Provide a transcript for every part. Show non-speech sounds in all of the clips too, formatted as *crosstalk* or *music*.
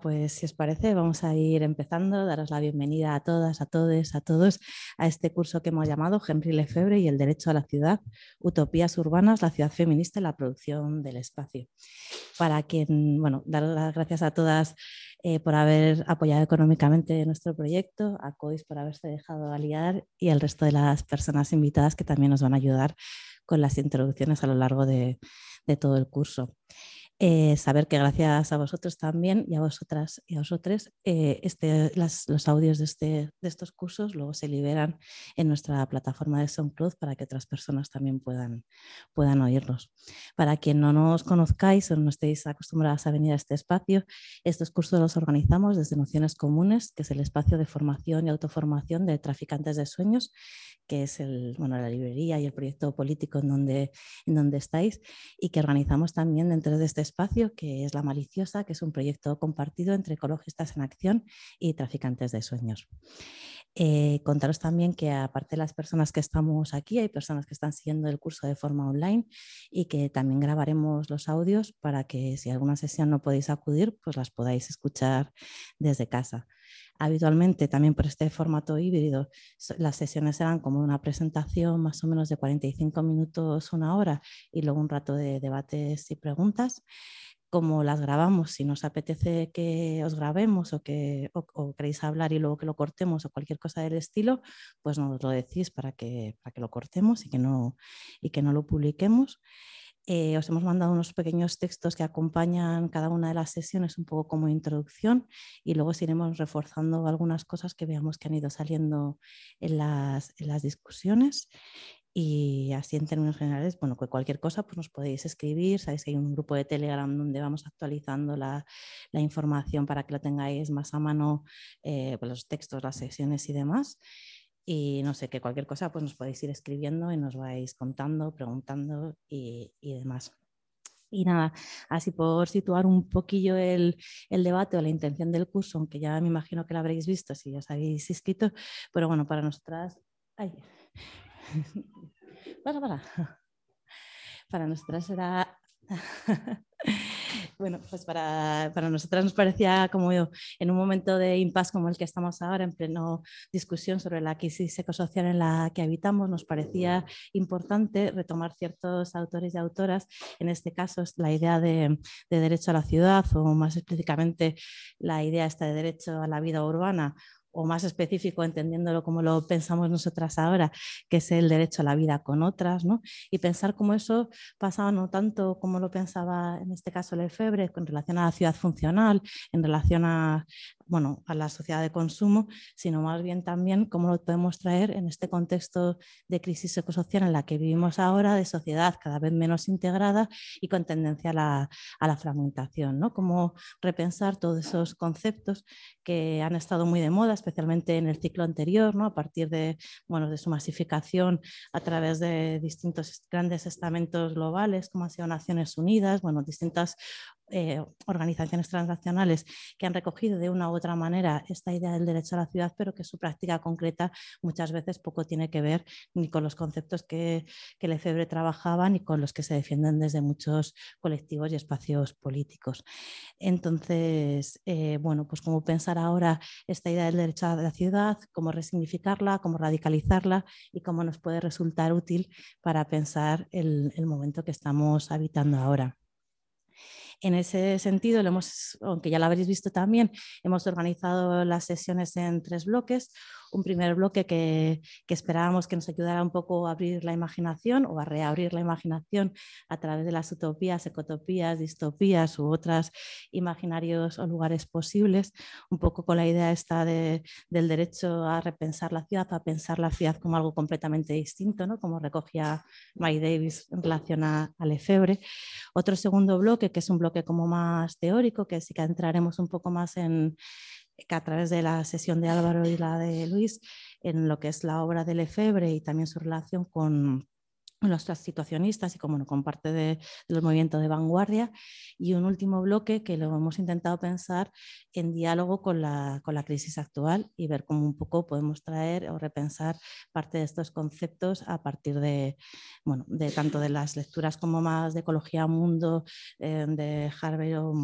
Pues si os parece, vamos a ir empezando. Daros la bienvenida a todas, a todos, a todos a este curso que hemos llamado Henry Lefebvre y el derecho a la ciudad, utopías urbanas, la ciudad feminista y la producción del espacio. Para quien, bueno, dar las gracias a todas eh, por haber apoyado económicamente nuestro proyecto, a COIS por haberse dejado aliar y al resto de las personas invitadas que también nos van a ayudar con las introducciones a lo largo de todo el curso. Eh, saber que gracias a vosotros también y a vosotras y a vosotros, eh, este, los audios de, este, de, estos cursos luego se liberan en nuestra plataforma de SoundCloud para que otras personas también puedan, puedan oírlos. Para quien no nos conozcáis o no estéis acostumbradas a venir a este espacio, estos cursos los organizamos desde Nociones Comunes, que es el espacio de formación y autoformación de traficantes de sueños, que es el, bueno, la librería y el proyecto político en donde, en donde estáis, y que organizamos también dentro de este espacio, que es La Maliciosa, que es un proyecto compartido entre ecologistas en acción y traficantes de sueños. Eh, contaros también que aparte de las personas que estamos aquí, hay personas que están siguiendo el curso de forma online y que también grabaremos los audios para que si alguna sesión no podéis acudir, pues las podáis escuchar desde casa. Habitualmente, también por este formato híbrido, las sesiones serán como una presentación más o menos de 45 minutos, una hora, y luego un rato de debates y preguntas. Como las grabamos, si nos apetece que os grabemos o que o, queréis hablar y luego que lo cortemos o cualquier cosa del estilo, pues nos lo decís para que, para que lo cortemos y que no, y que no lo publiquemos. Eh, os hemos mandado unos pequeños textos que acompañan cada una de las sesiones, un poco como introducción, y luego iremos reforzando algunas cosas que veamos que han ido saliendo en las, discusiones. Y así en términos generales, bueno, cualquier cosa pues nos podéis escribir, sabéis que hay un grupo de Telegram donde vamos actualizando la, información para que lo tengáis más a mano, eh, pues los textos, las sesiones y demás. Y no sé, que cualquier cosa pues nos podéis ir escribiendo y nos vais contando, preguntando y, demás. Y nada, así por situar un poquillo el, debate o la intención del curso, aunque ya me imagino que lo habréis visto si os habéis inscrito, pero bueno, para nosotras... Ay. *laughs* para, para. *laughs* Para nosotras era *laughs* bueno, pues para, para, nosotras nos parecía como en un momento de impasse como el que estamos ahora, en pleno discusión sobre la crisis ecosocial en la que habitamos, nos parecía importante retomar ciertos autores y autoras, en este caso la idea de, de derecho a la ciudad o más específicamente la idea esta de derecho a la vida urbana o más específico, entendiéndolo como lo pensamos nosotras ahora, que es el derecho a la vida con otras, ¿no? y pensar cómo eso pasaba no tanto como lo pensaba en este caso Lefebvre, con relación a la ciudad funcional, en relación a, bueno, a la sociedad de consumo, sino más bien también cómo lo podemos traer en este contexto de crisis ecosocial en la que vivimos ahora, de sociedad cada vez menos integrada y con tendencia a la, a la fragmentación, ¿no? Cómo repensar todos esos conceptos que han estado muy de moda, especialmente en el ciclo anterior, ¿no? a partir de, bueno, de su masificación a través de distintos grandes estamentos globales, como han sido Naciones Unidas, bueno, distintas eh, organizaciones transnacionales que han recogido de una u otra manera esta idea del derecho a la ciudad, pero que su práctica concreta muchas veces poco tiene que ver ni con los conceptos que, que Lefebvre trabajaba ni con los que se defienden desde muchos colectivos y espacios políticos. Entonces, eh, bueno, pues cómo pensar ahora esta idea del derecho a la ciudad, cómo resignificarla, cómo radicalizarla y cómo nos puede resultar útil para pensar el momento que estamos habitando ahora. En ese sentido, lo hemos, aunque ya lo habréis visto también, hemos organizado las sesiones en tres bloques un primer bloque que, esperábamos que nos ayudara un poco a abrir la imaginación o a reabrir la imaginación a través de las utopías, ecotopías, distopías u otros imaginarios o lugares posibles, un poco con la idea esta del derecho a repensar la ciudad, a pensar la ciudad como algo completamente distinto, ¿no? como recogía Mike Davis en relación a, a Lefebvre. Otro segundo bloque, que es un bloque como más teórico, que sí que entraremos un poco más en, que a través de la sesión de Álvaro y la de Luis, en lo que es la obra de Lefebvre y también su relación con, los situacionistas y como con parte de, los movimientos de vanguardia. Y un último bloque que lo hemos intentado pensar en diálogo con la, con la, crisis actual y ver cómo un poco podemos traer o repensar parte de estos conceptos a partir de, bueno, de tanto de las lecturas como más de ecología mundo, eh, de Harvey o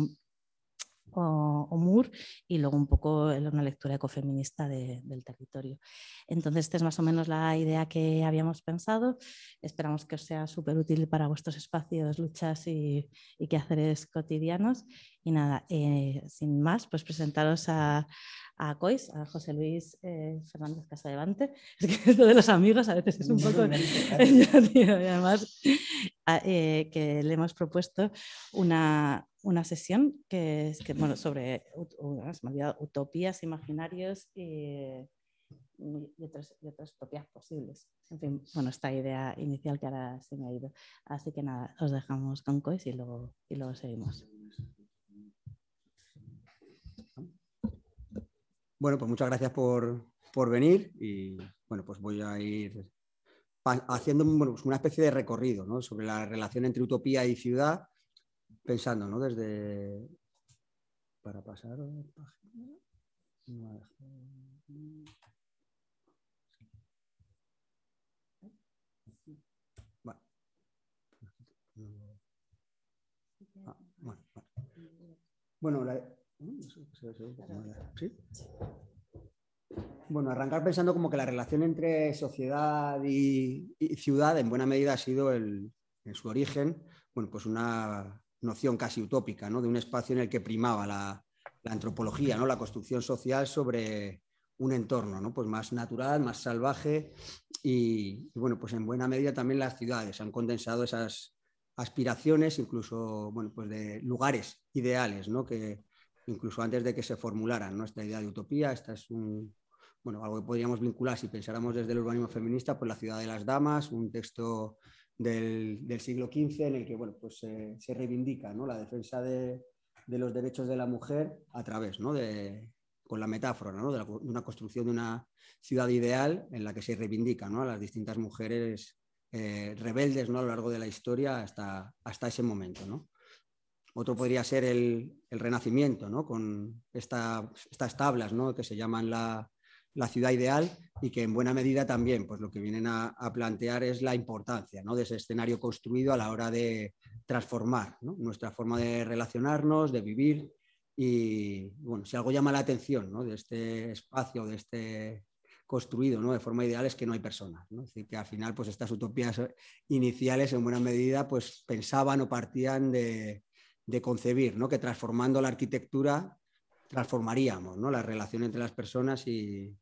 o, Moore y luego un poco una lectura ecofeminista del territorio. Entonces, esta es más o menos la idea que habíamos pensado. Esperamos que os sea súper útil para vuestros espacios, luchas y, y quehaceres cotidianos. Y nada, eh, sin más, pues presentaros a, a COIS, a José Luis eh, Fernández Casadevante. *laughs* Es que esto de los amigos a veces es un poco... *laughs* y además, eh, que le hemos propuesto una, una sesión que es que, bueno, sobre utopías, imaginarios y, y, otras, utopías posibles. En fin, bueno, esta idea inicial que ahora se me ha ido. Así que nada, os dejamos con COIS y luego, y luego seguimos. Bueno, pues muchas gracias por, venir y bueno, pues voy a ir haciendo pues una especie de recorrido sobre la relación entre utopía y ciudad, pensando ¿no? desde... Para pasar Bueno, la, bueno, arrancar pensando como que la relación entre sociedad y, ciudad en buena medida ha sido en su origen, bueno, pues una noción casi utópica, ¿no? De un espacio en el que primaba la, antropología, ¿no? La construcción social sobre un entorno, ¿no? Pues más natural, más salvaje y, y, bueno, pues en buena medida también las ciudades han condensado esas aspiraciones, incluso, bueno, pues de lugares ideales, ¿no? Que, incluso antes de que se formularan nuestra idea de utopía. Esta es un, bueno, algo que podríamos vincular si pensáramos desde el urbanismo feminista, pues la ciudad de las damas, un texto del, siglo XV en el que bueno, pues, se reivindica ¿no? la defensa de, los derechos de la mujer a través, ¿no? de, con la metáfora ¿no? de, una construcción de una ciudad ideal en la que se reivindica ¿no? a las distintas mujeres eh, rebeldes ¿no? a lo largo de la historia hasta, hasta ese momento. ¿no? Otro podría ser el, Renacimiento, ¿no? con estas tablas ¿no? que se llaman la, ciudad ideal y que en buena medida también pues, lo que vienen a, plantear es la importancia ¿no? de ese escenario construido a la hora de transformar nuestra forma de relacionarnos, de vivir. Y bueno, si algo llama la atención ¿no? de este espacio, de este construido ¿no? de forma ideal es que no hay personas. ¿no? Es decir, que al final pues, estas utopías iniciales en buena medida pues, pensaban o partían de, de concebir, ¿no? que transformando la arquitectura transformaríamos ¿no? la relación entre las personas y,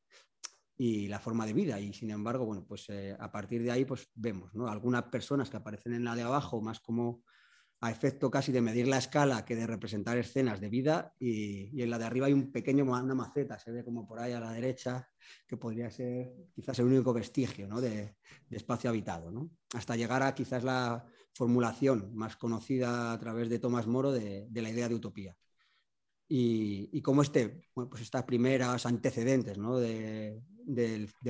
la forma de vida. Y sin embargo, bueno, pues eh, a partir de ahí pues vemos ¿no? algunas personas que aparecen en la de abajo más como a efecto casi de medir la escala que de representar escenas de vida y, en la de arriba hay un pequeño, una maceta, se ve como por ahí a la derecha, que podría ser quizás el único vestigio ¿no? de, de, espacio habitado, ¿no? hasta llegar a quizás la formulación más conocida a través de Tomás Moro de, la idea de utopía. Y, y como este, pues estas primeras antecedentes ¿no? del,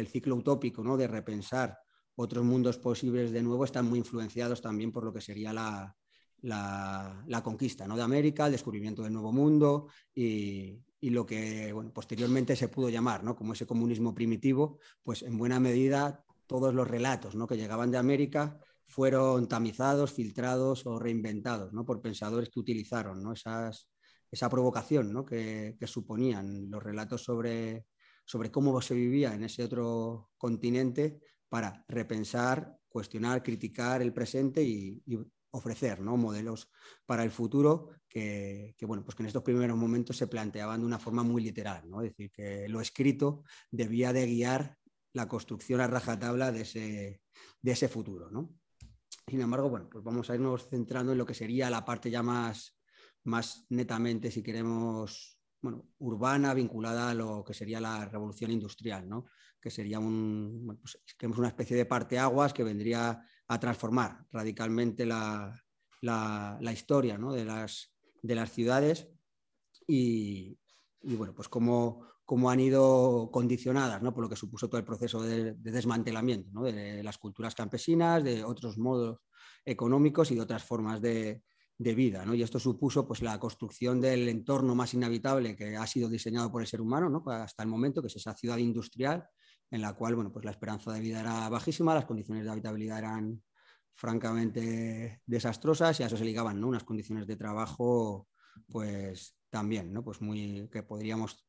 ciclo utópico, ¿no? de repensar otros mundos posibles de nuevo, están muy influenciados también por lo que sería la, la, conquista ¿no? de América, el descubrimiento del nuevo mundo y, lo que posteriormente se pudo llamar ¿no? como ese comunismo primitivo, pues en buena medida todos los relatos ¿no? que llegaban de América fueron tamizados, filtrados o reinventados ¿no? por pensadores que utilizaron ¿no? Esas, esa provocación ¿no? que, suponían los relatos sobre, sobre cómo se vivía en ese otro continente para repensar, cuestionar, criticar el presente y, ofrecer ¿no? modelos para el futuro que, que, bueno, pues que en estos primeros momentos se planteaban de una forma muy literal, ¿no? es decir, que lo escrito debía de guiar la construcción a rajatabla de ese, de ese futuro. ¿no? Sin embargo, bueno, pues vamos a irnos centrando en lo que sería la parte ya más, más netamente, si queremos, bueno, urbana, vinculada a lo que sería la revolución industrial, ¿no? que sería un, pues, una especie de parteaguas que vendría a transformar radicalmente la, historia de, las, de las ciudades y, bueno, pues cómo, cómo han ido condicionadas ¿no? por lo que supuso todo el proceso de, desmantelamiento de las culturas campesinas, de otros modos económicos y de otras formas de, vida. Y esto supuso pues, la construcción del entorno más inhabitable que ha sido diseñado por el ser humano hasta el momento, que es esa ciudad industrial en la cual bueno, pues la esperanza de vida era bajísima, las condiciones de habitabilidad eran francamente desastrosas y a eso se ligaban unas condiciones de trabajo pues también, ¿no? pues muy que podríamos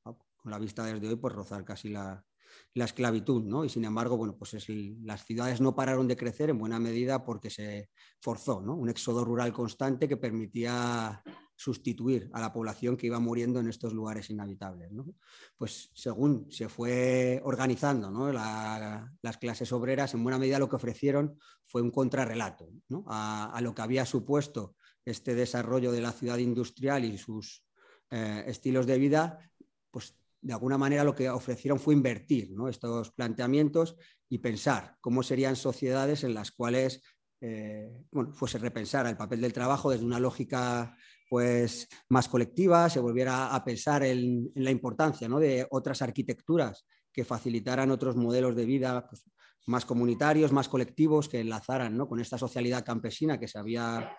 la vista desde hoy pues rozar casi la, esclavitud, ¿no? Y sin embargo, bueno, pues las ciudades no pararon de crecer en buena medida porque se forzó, ¿no? Un éxodo rural constante que permitía sustituir a la población que iba muriendo en estos lugares inhabitables. Pues según se fue organizando las clases obreras, en buena medida lo que ofrecieron fue un contrarrelato a, lo que había supuesto este desarrollo de la ciudad industrial y sus eh, estilos de vida, pues de alguna manera lo que ofrecieron fue invertir estos planteamientos y pensar cómo serían sociedades en las cuales eh, bueno, fuese repensar el papel del trabajo desde una lógica pues, más colectiva, se volviera a pensar en, la importancia de otras arquitecturas que facilitaran otros modelos de vida pues, más comunitarios, más colectivos, que enlazaran con esta socialidad campesina que se había,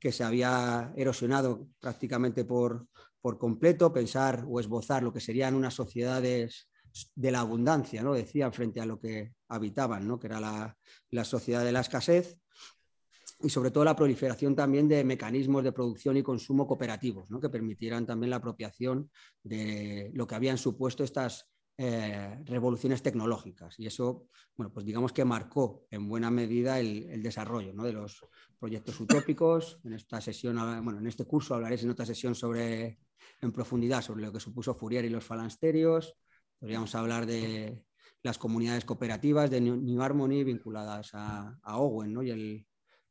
que se había erosionado prácticamente por, por completo, pensar o esbozar lo que serían unas sociedades de la abundancia, ¿no? decían, frente a lo que habitaban, ¿no? que era la, la sociedad de la escasez y sobre todo la proliferación también de mecanismos de producción y consumo cooperativos, ¿no? que permitieran también la apropiación de lo que habían supuesto estas eh, revoluciones tecnológicas. Y eso, bueno, pues digamos que marcó en buena medida el, desarrollo de los proyectos utópicos. En esta sesión, bueno, en este curso hablaré en otra sesión sobre, en profundidad sobre lo que supuso Fourier y los falansterios. Podríamos hablar de las comunidades cooperativas de New Harmony vinculadas a, a Owen ¿no? y el,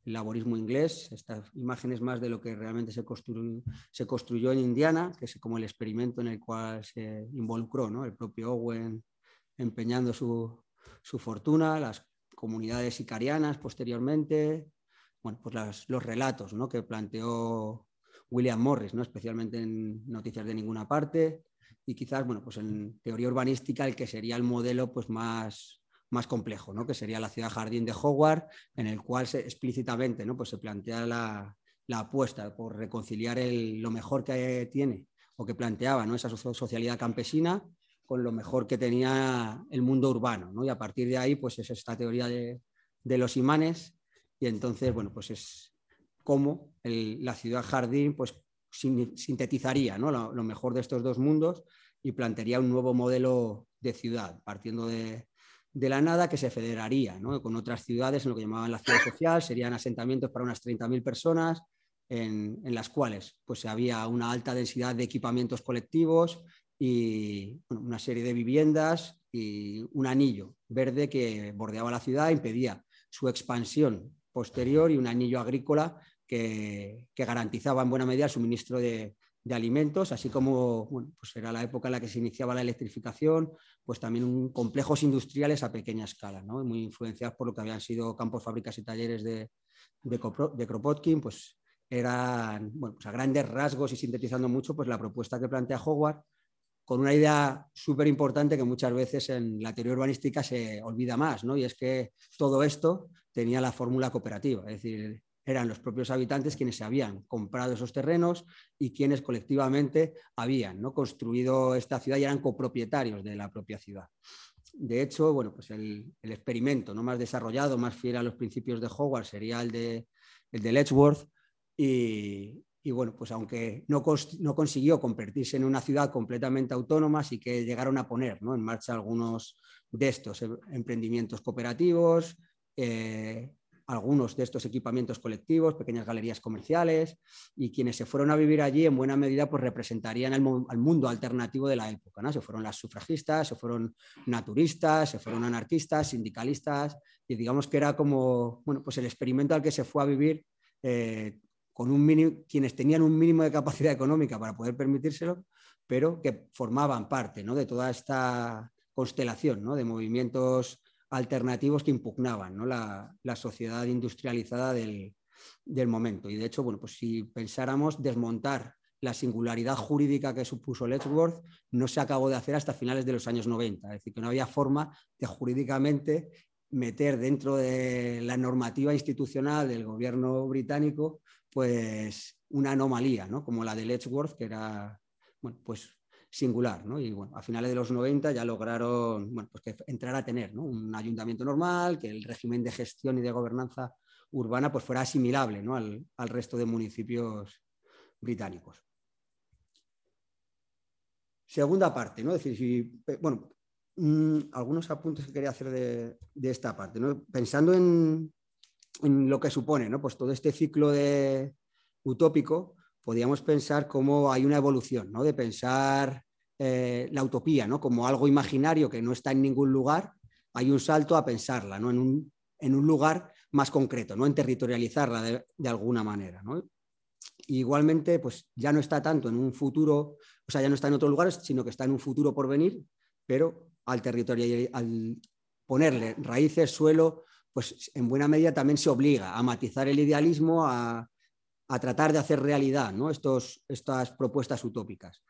el laborismo inglés. Esta imagen es más de lo que realmente se construyó, se construyó en Indiana, que es como el experimento en el cual se involucró ¿no? el propio Owen empeñando su, fortuna, las comunidades sicarianas posteriormente, bueno, pues los relatos ¿no? que planteó William Morris, ¿no? especialmente en Noticias de Ninguna Parte, y quizás bueno, pues en teoría urbanística el que sería el modelo pues más, más complejo, ¿no? que sería la ciudad jardín de Howard, en el cual se, explícitamente ¿no? pues se plantea la, apuesta por reconciliar lo mejor que tiene o que planteaba ¿no? esa socialidad campesina con lo mejor que tenía el mundo urbano. ¿no? Y a partir de ahí, pues es esta teoría de, los imanes y entonces, bueno, pues es cómo la ciudad jardín pues sintetizaría ¿no? lo, mejor de estos dos mundos y plantearía un nuevo modelo de ciudad, partiendo de, de la nada que se federaría con otras ciudades en lo que llamaban la ciudad social, serían asentamientos para unas 30.000 personas, en, las cuales pues, había una alta densidad de equipamientos colectivos y una serie de viviendas y un anillo verde que bordeaba la ciudad, impedía su expansión posterior y un anillo agrícola que, que garantizaba en buena medida el suministro de, de alimentos, así como bueno, pues era la época en la que se iniciaba la electrificación, pues también complejos industriales a pequeña escala, ¿no? muy influenciados por lo que habían sido campos, fábricas y talleres de, de, Kropotkin, pues eran bueno, pues a grandes rasgos y sintetizando mucho pues la propuesta que plantea Howard con una idea súper importante que muchas veces en la teoría urbanística se olvida más, ¿no? y es que todo esto tenía la fórmula cooperativa, es decir, eran los propios habitantes quienes se habían comprado esos terrenos y quienes colectivamente habían ¿no? construido esta ciudad y eran copropietarios de la propia ciudad. De hecho, bueno, pues el, experimento ¿no? más desarrollado, más fiel a los principios de Howard sería el de, el de Letchworth y, bueno, pues aunque no, no, consiguió convertirse en una ciudad completamente autónoma, sí que llegaron a poner ¿no? en marcha algunos de estos emprendimientos cooperativos, eh, algunos de estos equipamientos colectivos, pequeñas galerías comerciales, y quienes se fueron a vivir allí en buena medida pues representarían al mundo alternativo de la época. Se fueron las sufragistas, se fueron naturistas, se fueron anarquistas, sindicalistas, y digamos que era como bueno, pues el experimento al que se fue a vivir eh, con un mínimo, quienes tenían un mínimo de capacidad económica para poder permitírselo, pero que formaban parte ¿no? de toda esta constelación ¿no? de movimientos alternativos que impugnaban la, sociedad industrializada del, momento. Y de hecho, bueno, pues si pensáramos desmontar la singularidad jurídica que supuso Letchworth no se acabó de hacer hasta finales de los años 90, es decir, que no había forma de jurídicamente meter dentro de la normativa institucional del gobierno británico pues una anomalía, ¿no? como la de Letchworth, que era bueno, pues singular. Y bueno, a finales de los 90 ya lograron bueno, pues que entrar a tener un ayuntamiento normal, que el régimen de gestión y de gobernanza urbana pues fuera asimilable al, al resto de municipios británicos. Segunda parte, ¿no? Es decir, si, bueno, mm, algunos apuntes que quería hacer de, esta parte, ¿no? Pensando en, lo que supone, ¿no? Pues todo este ciclo de utópico, podríamos pensar cómo hay una evolución, ¿no? De pensar eh, la utopía, ¿no? Como algo imaginario que no está en ningún lugar, hay un salto a pensarla, ¿no? En un, en un lugar más concreto, ¿no? En territorializarla de, alguna manera, ¿no? igualmente, pues ya no está tanto en un futuro, o sea, ya no está en otros lugares, sino que está en un futuro por venir, pero al territorio, al ponerle raíces, suelo, pues en buena medida también se obliga a matizar el idealismo, a, tratar de hacer realidad ¿no? Estos, estas propuestas utópicas.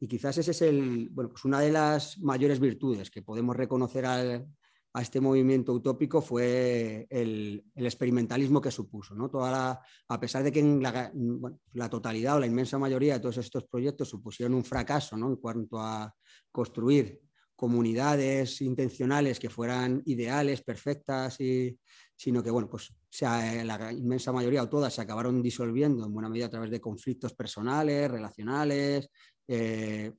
Y quizás ese es el, bueno, pues una de las mayores virtudes que podemos reconocer al, a este movimiento utópico fue el, experimentalismo que supuso. ¿no? Toda a pesar de que la, totalidad o la inmensa mayoría de todos estos proyectos supusieron un fracaso ¿no? en cuanto a construir comunidades intencionales que fueran ideales, perfectas, y, sino que bueno, pues sea, la inmensa mayoría o todas se acabaron disolviendo en buena medida a través de conflictos personales, relacionales, eh,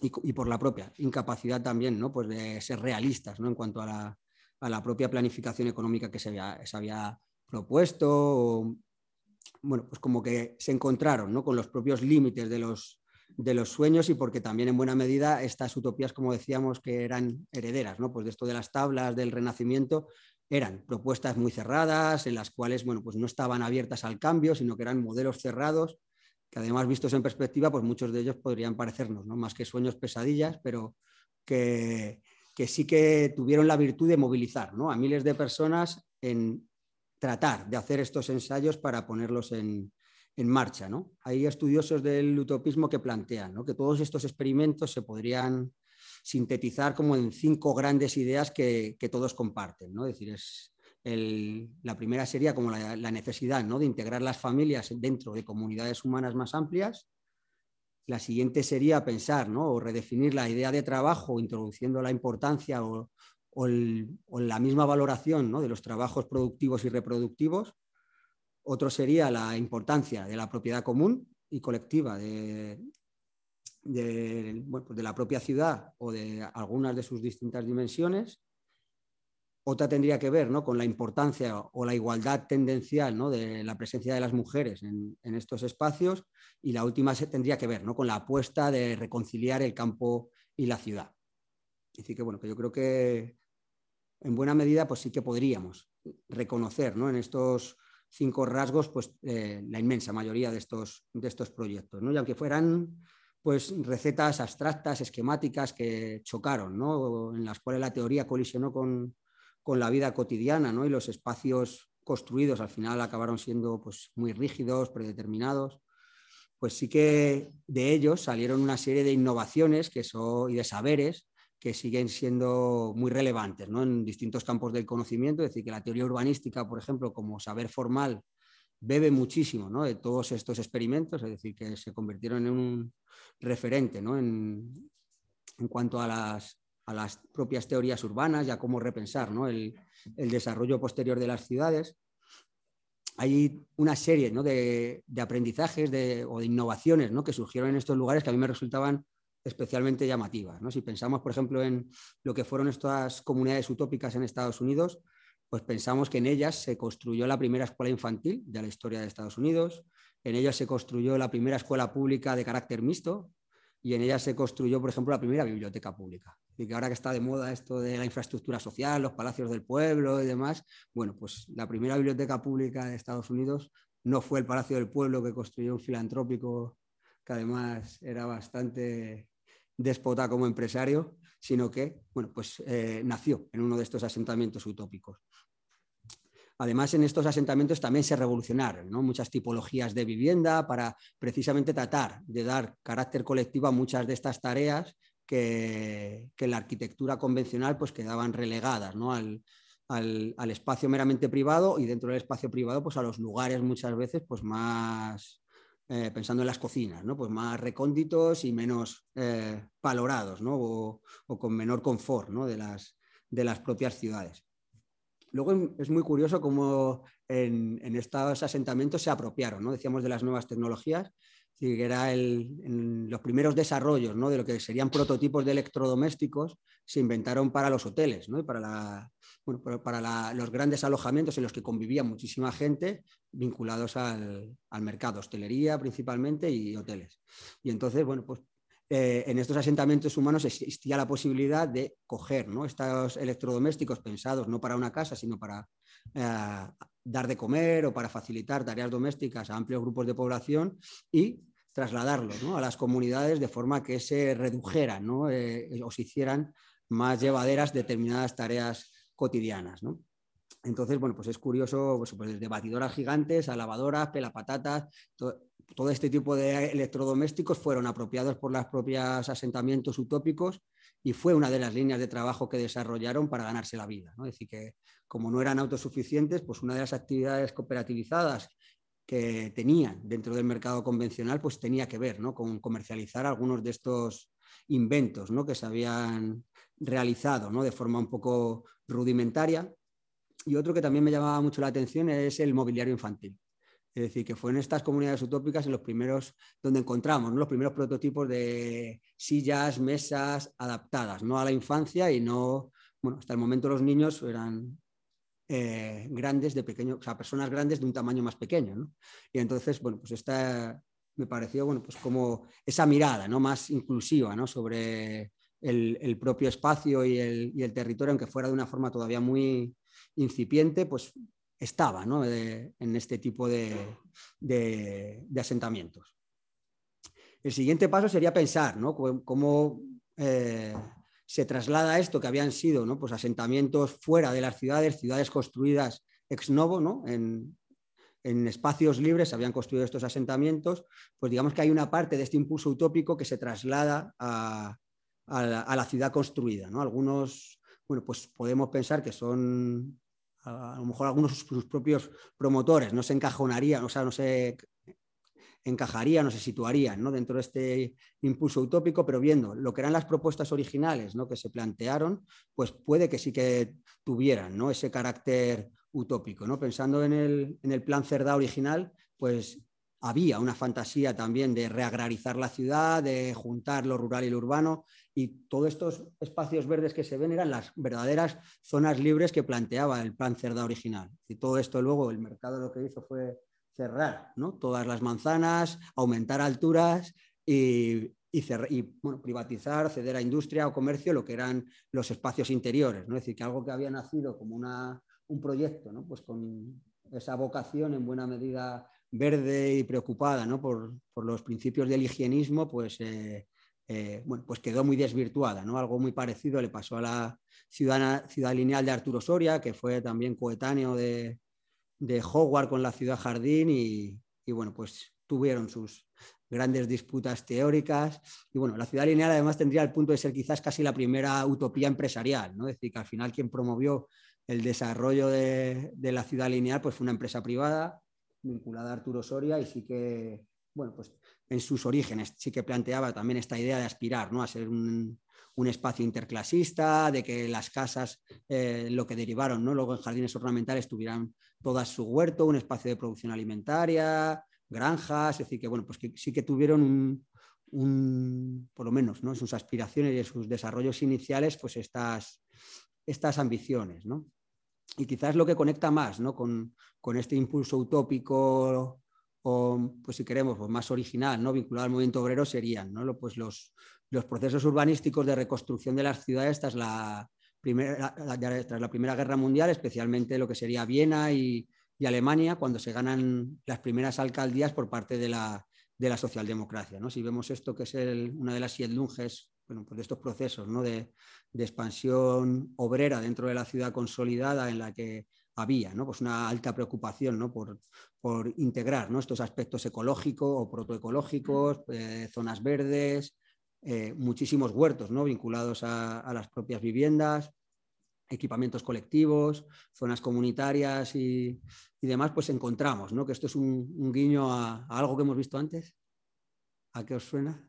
y, por la propia incapacidad también ¿no? pues de ser realistas ¿no? en cuanto a la, a la, propia planificación económica que se había, propuesto. bueno, pues como que se encontraron ¿no? con los propios límites de los, de los sueños y porque también en buena medida estas utopías, como decíamos, que eran herederas, ¿no? pues de esto de las tablas del Renacimiento, eran propuestas muy cerradas, en las cuales bueno, pues no estaban abiertas al cambio, sino que eran modelos cerrados que además vistos en perspectiva, pues muchos de ellos podrían parecernos, ¿no? más que sueños pesadillas, pero que, sí que tuvieron la virtud de movilizar a miles de personas en tratar de hacer estos ensayos para ponerlos en, marcha. ¿no? Hay estudiosos del utopismo que plantean que todos estos experimentos se podrían sintetizar como en cinco grandes ideas que, que todos comparten. ¿no? Es decir, es, la primera sería como la, necesidad ¿no? de integrar las familias dentro de comunidades humanas más amplias. La siguiente sería pensar ¿no? o redefinir la idea de trabajo, introduciendo la importancia o, la misma valoración ¿no? de los trabajos productivos y reproductivos. Otro sería la importancia de la propiedad común y colectiva de, de, pues de la propia ciudad o de algunas de sus distintas dimensiones. Otra tendría que ver ¿no? con la importancia o la igualdad tendencial ¿no? de la presencia de las mujeres en, estos espacios y la última tendría que ver ¿no? con la apuesta de reconciliar el campo y la ciudad. Así que bueno, que yo creo que en buena medida pues sí que podríamos reconocer en estos cinco rasgos pues, eh, la inmensa mayoría de estos, de estos proyectos. Y aunque fueran pues, recetas abstractas, esquemáticas que chocaron, en las cuales la teoría colisionó con, con la vida cotidiana, ¿no? Y los espacios construidos al final acabaron siendo pues, muy rígidos, predeterminados. Pues sí que de ellos salieron una serie de innovaciones que son, y de saberes que siguen siendo muy relevantes ¿no? en distintos campos del conocimiento. Es decir, que la teoría urbanística, por ejemplo, como saber formal, bebe muchísimo ¿no? de todos estos experimentos, es decir, que se convirtieron en un referente ¿no? en, en cuanto a las a las propias teorías urbanas y a cómo repensar el, desarrollo posterior de las ciudades. Hay una serie de, aprendizajes o de innovaciones que surgieron en estos lugares que a mí me resultaban especialmente llamativas. Si pensamos, por ejemplo, en lo que fueron estas comunidades utópicas en Estados Unidos, pues pensamos que en ellas se construyó la primera escuela infantil de la historia de Estados Unidos, en ellas se construyó la primera escuela pública de carácter mixto y en ellas se construyó, por ejemplo, la primera biblioteca pública y que ahora que está de moda esto de la infraestructura social, los palacios del pueblo y demás, bueno, pues la primera biblioteca pública de Estados Unidos no fue el Palacio del Pueblo que construyó un filantrópico que además era bastante déspota como empresario, sino que, bueno, pues eh, nació en uno de estos asentamientos utópicos. Además, en estos asentamientos también se revolucionaron muchas tipologías de vivienda para precisamente tratar de dar carácter colectivo a muchas de estas tareas que, que la arquitectura convencional pues, quedaban relegadas al, espacio meramente privado y dentro del espacio privado pues, a los lugares muchas veces pues, más, eh, pensando en las cocinas, ¿no? pues más recónditos y menos eh, valorados o, con menor confort de, las, de las propias ciudades. Luego es muy curioso cómo en, estos asentamientos se apropiaron, ¿no? decíamos, de las nuevas tecnologías, que era los primeros desarrollos ¿no? de lo que serían prototipos de electrodomésticos, se inventaron para los hoteles ¿no? para los grandes alojamientos en los que convivía muchísima gente vinculados al, al, mercado, hostelería principalmente y hoteles. Y entonces, bueno, pues eh, en estos asentamientos humanos existía la posibilidad de coger ¿no? estos electrodomésticos pensados no para una casa, sino para eh, dar de comer o para facilitar tareas domésticas a amplios grupos de población y trasladarlos a las comunidades de forma que se redujeran eh, o se hicieran más llevaderas determinadas tareas cotidianas. Entonces, bueno, pues es curioso, pues, pues, desde batidoras gigantes a lavadoras, pelapatatas, todo este tipo de electrodomésticos fueron apropiados por los propios asentamientos utópicos y fue una de las líneas de trabajo que desarrollaron para ganarse la vida. ¿no? Es decir, que como no eran autosuficientes, pues una de las actividades cooperativizadas que tenían dentro del mercado convencional, pues tenía que ver ¿no? con comercializar algunos de estos inventos ¿no? que se habían realizado ¿no? de forma un poco rudimentaria. Y otro que también me llamaba mucho la atención es el mobiliario infantil. Es decir, que fue en estas comunidades utópicas en los primeros, donde encontramos los primeros prototipos de sillas, mesas adaptadas, no a la infancia y no, bueno, hasta el momento los niños eran eh, grandes de pequeño, o sea, personas grandes de un tamaño más pequeño. Y entonces, bueno, pues esta me pareció, bueno, pues como esa mirada, ¿no? Más inclusiva, ¿no? Sobre el, propio espacio y el, y el territorio, aunque fuera de una forma todavía muy incipiente, pues estaba en este tipo de, asentamientos. El siguiente paso sería pensar cómo eh, se traslada esto que habían sido pues asentamientos fuera de las ciudades, ciudades construidas ex novo, en, espacios libres se habían construido estos asentamientos, pues digamos que hay una parte de este impulso utópico que se traslada a, la, ciudad construida. Algunos, bueno, pues podemos pensar que son a, lo mejor algunos sus propios promotores no se encajonarían, o sea, no se encajarían o se situarían ¿no? dentro de este impulso utópico, pero viendo lo que eran las propuestas originales ¿no? que se plantearon, pues puede que sí que tuvieran ¿no? ese carácter utópico. ¿no? Pensando en el, en el plan Cerdá original, pues había una fantasía también de reagrarizar la ciudad, de juntar lo rural y lo urbano, y todos estos espacios verdes que se ven eran las verdaderas zonas libres que planteaba el plan Cerda original. Y todo esto luego el mercado lo que hizo fue cerrar ¿no? todas las manzanas, aumentar alturas y, privatizar, ceder a industria o comercio lo que eran los espacios interiores. ¿no? Es decir, que algo que había nacido como una, un proyecto, ¿no? pues con esa vocación en buena medida verde y preocupada por, los principios del higienismo, pues, eh, eh, bueno, pues quedó muy desvirtuada. ¿no? Algo muy parecido le pasó a la ciudad, ciudad lineal de Arturo Soria, que fue también coetáneo de, de Howard con la ciudad jardín y, bueno, pues tuvieron sus grandes disputas teóricas. Y bueno, la ciudad lineal además tendría el punto de ser quizás casi la primera utopía empresarial, ¿no? Es decir, que al final quien promovió el desarrollo de, de la ciudad lineal pues fue una empresa privada vinculada a Arturo Soria y sí que, bueno, pues en sus orígenes sí que planteaba también esta idea de aspirar ¿no? a ser un, espacio interclasista, de que las casas, eh, lo que derivaron ¿no? luego en jardines ornamentales, tuvieran todas su huerto, un espacio de producción alimentaria, granjas, es decir, que bueno, pues que sí que tuvieron un, por lo menos, ¿no? sus aspiraciones y sus desarrollos iniciales, pues estas, estas ambiciones, ¿no? Y quizás lo que conecta más ¿no? con, este impulso utópico o, pues si queremos, pues más original, ¿no? vinculado al movimiento obrero, serían ¿no? pues los, procesos urbanísticos de reconstrucción de las ciudades tras la, primera, tras la Primera Guerra Mundial, especialmente lo que sería Viena y, Alemania, cuando se ganan las primeras alcaldías por parte de la, de la socialdemocracia. ¿no? Si vemos esto, que es una de las Siedlunges bueno, pues de estos procesos ¿no? de, de, expansión obrera dentro de la ciudad consolidada en la que había, ¿no? Pues una alta preocupación ¿no? por, por integrar ¿no? estos aspectos ecológicos o protoecológicos, eh, zonas verdes, eh, muchísimos huertos ¿no? vinculados a, las propias viviendas, equipamientos colectivos, zonas comunitarias y, demás, pues encontramos ¿no? que esto es un, guiño a, algo que hemos visto antes. ¿A qué os suena?